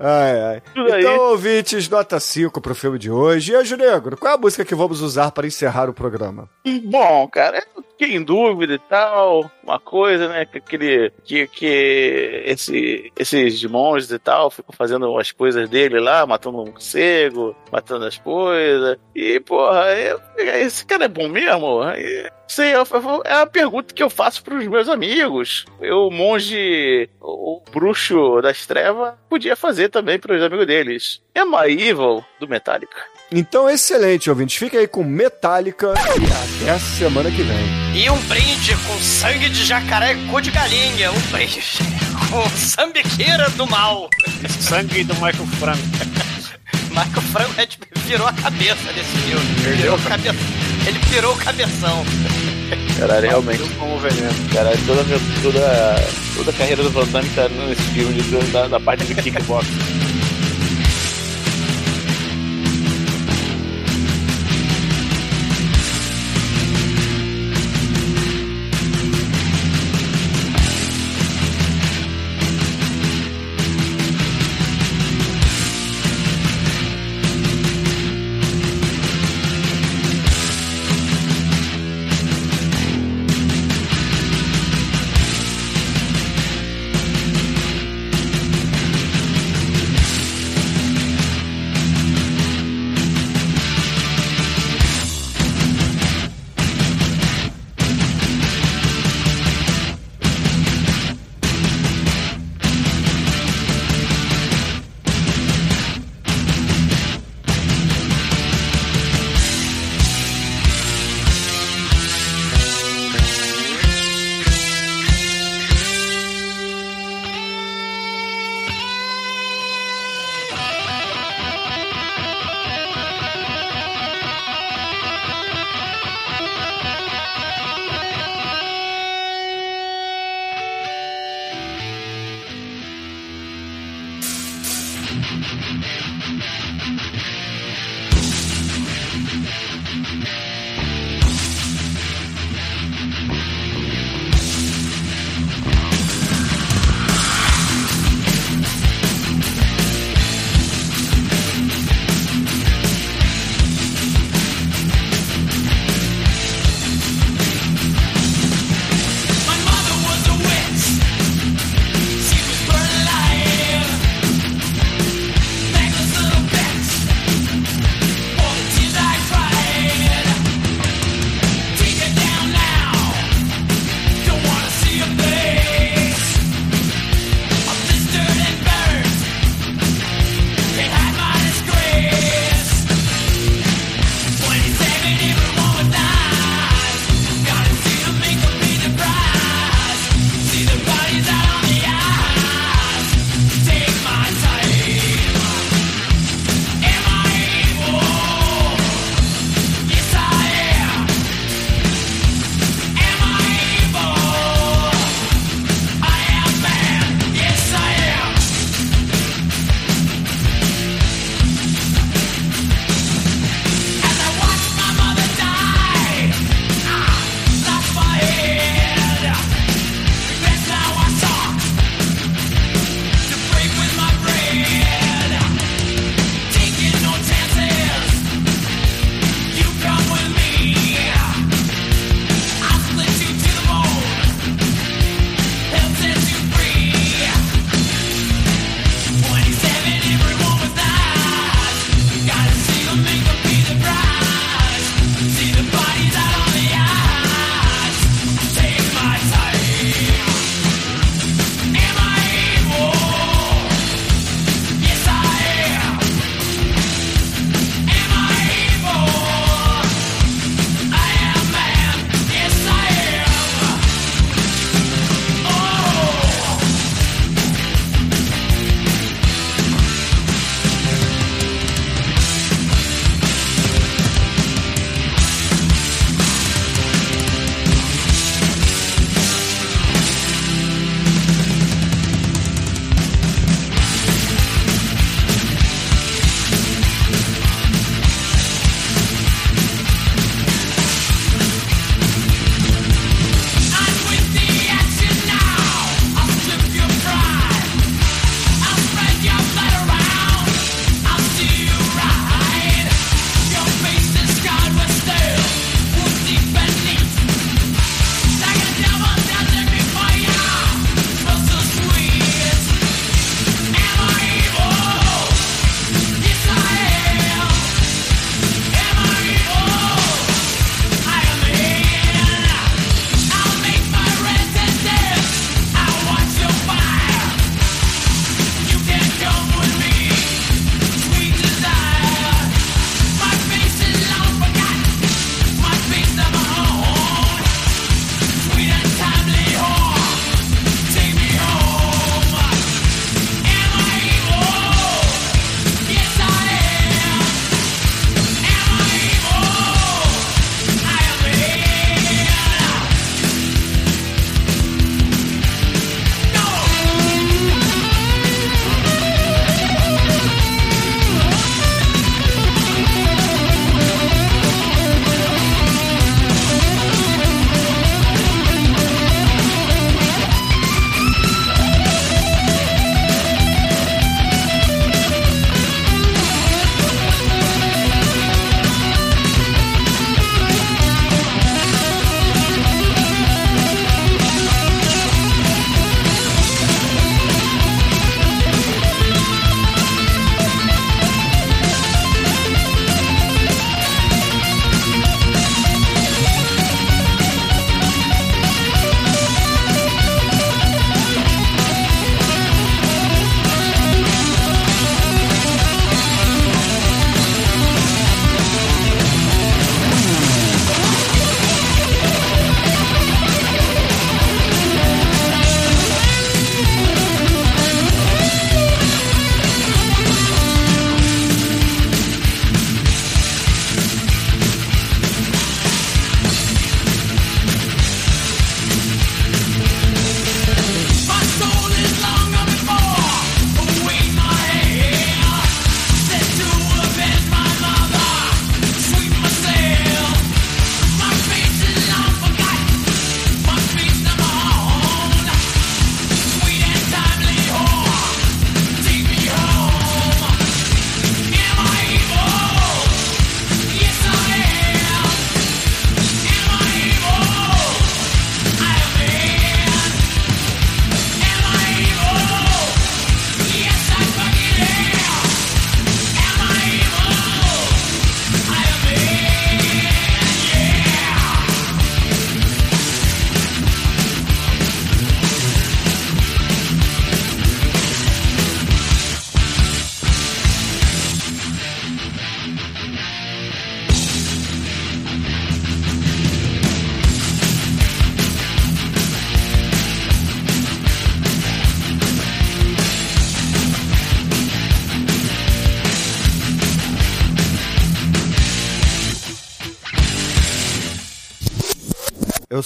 Ai, ai. Tudo aí. Então, ouvintes, nota 5 pro filme de hoje. E, Anjo Negro, qual é a música que vamos usar para encerrar o programa? Bom, cara, eu fiquei em dúvida e tal. Uma coisa, né? Que aquele. Que, que esse, esses monges e tal ficam fazendo as coisas dele lá, matando um morcego, matando as coisas. E, porra, eu- esse cara é bom mesmo? E, Sei, eu- eu- é a pergunta que eu faço pros meus amigos. Eu, monge, o bruxo das trevas, podia fazer também pros amigos deles. É uma evil do Metallica. Então, excelente, ouvintes. Fica aí com Metallica e até a semana que vem. E um brinde com sangue de jacaré e cu de galinha. Um brinde com sambiqueira do mal. Sangue do Michael Franco. Michael Franco é, tipo, virou a cabeça desse filme. Virou a cabeça. Ele pirou o cabeção. Caralho, realmente. Como veneno. Caralho, toda, toda, toda a carreira do Van Damme tá nesse filme da, da parte de kickbox.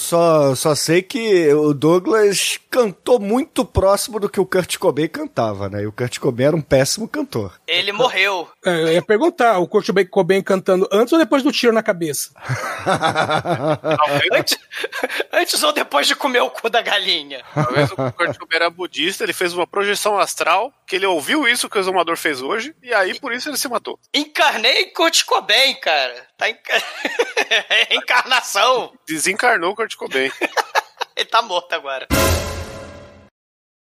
Só, só sei que o Douglas cantou muito próximo do que o Kurt Cobain cantava, né? E o Kurt Cobain era um péssimo cantor. Ele morreu. É, eu ia perguntar, o Kurt Cobain cantando antes ou depois do tiro na cabeça? antes, antes ou depois de comer o cu da galinha? Talvez o Kurt Cobain era budista, ele fez uma projeção astral, que ele ouviu isso que o exumador fez hoje, e aí por isso ele se matou. Encarnei Kurt Cobain, cara. Tá enca... É Encarnação. Desencarnou o Kurt Cobain. Ele tá morto agora.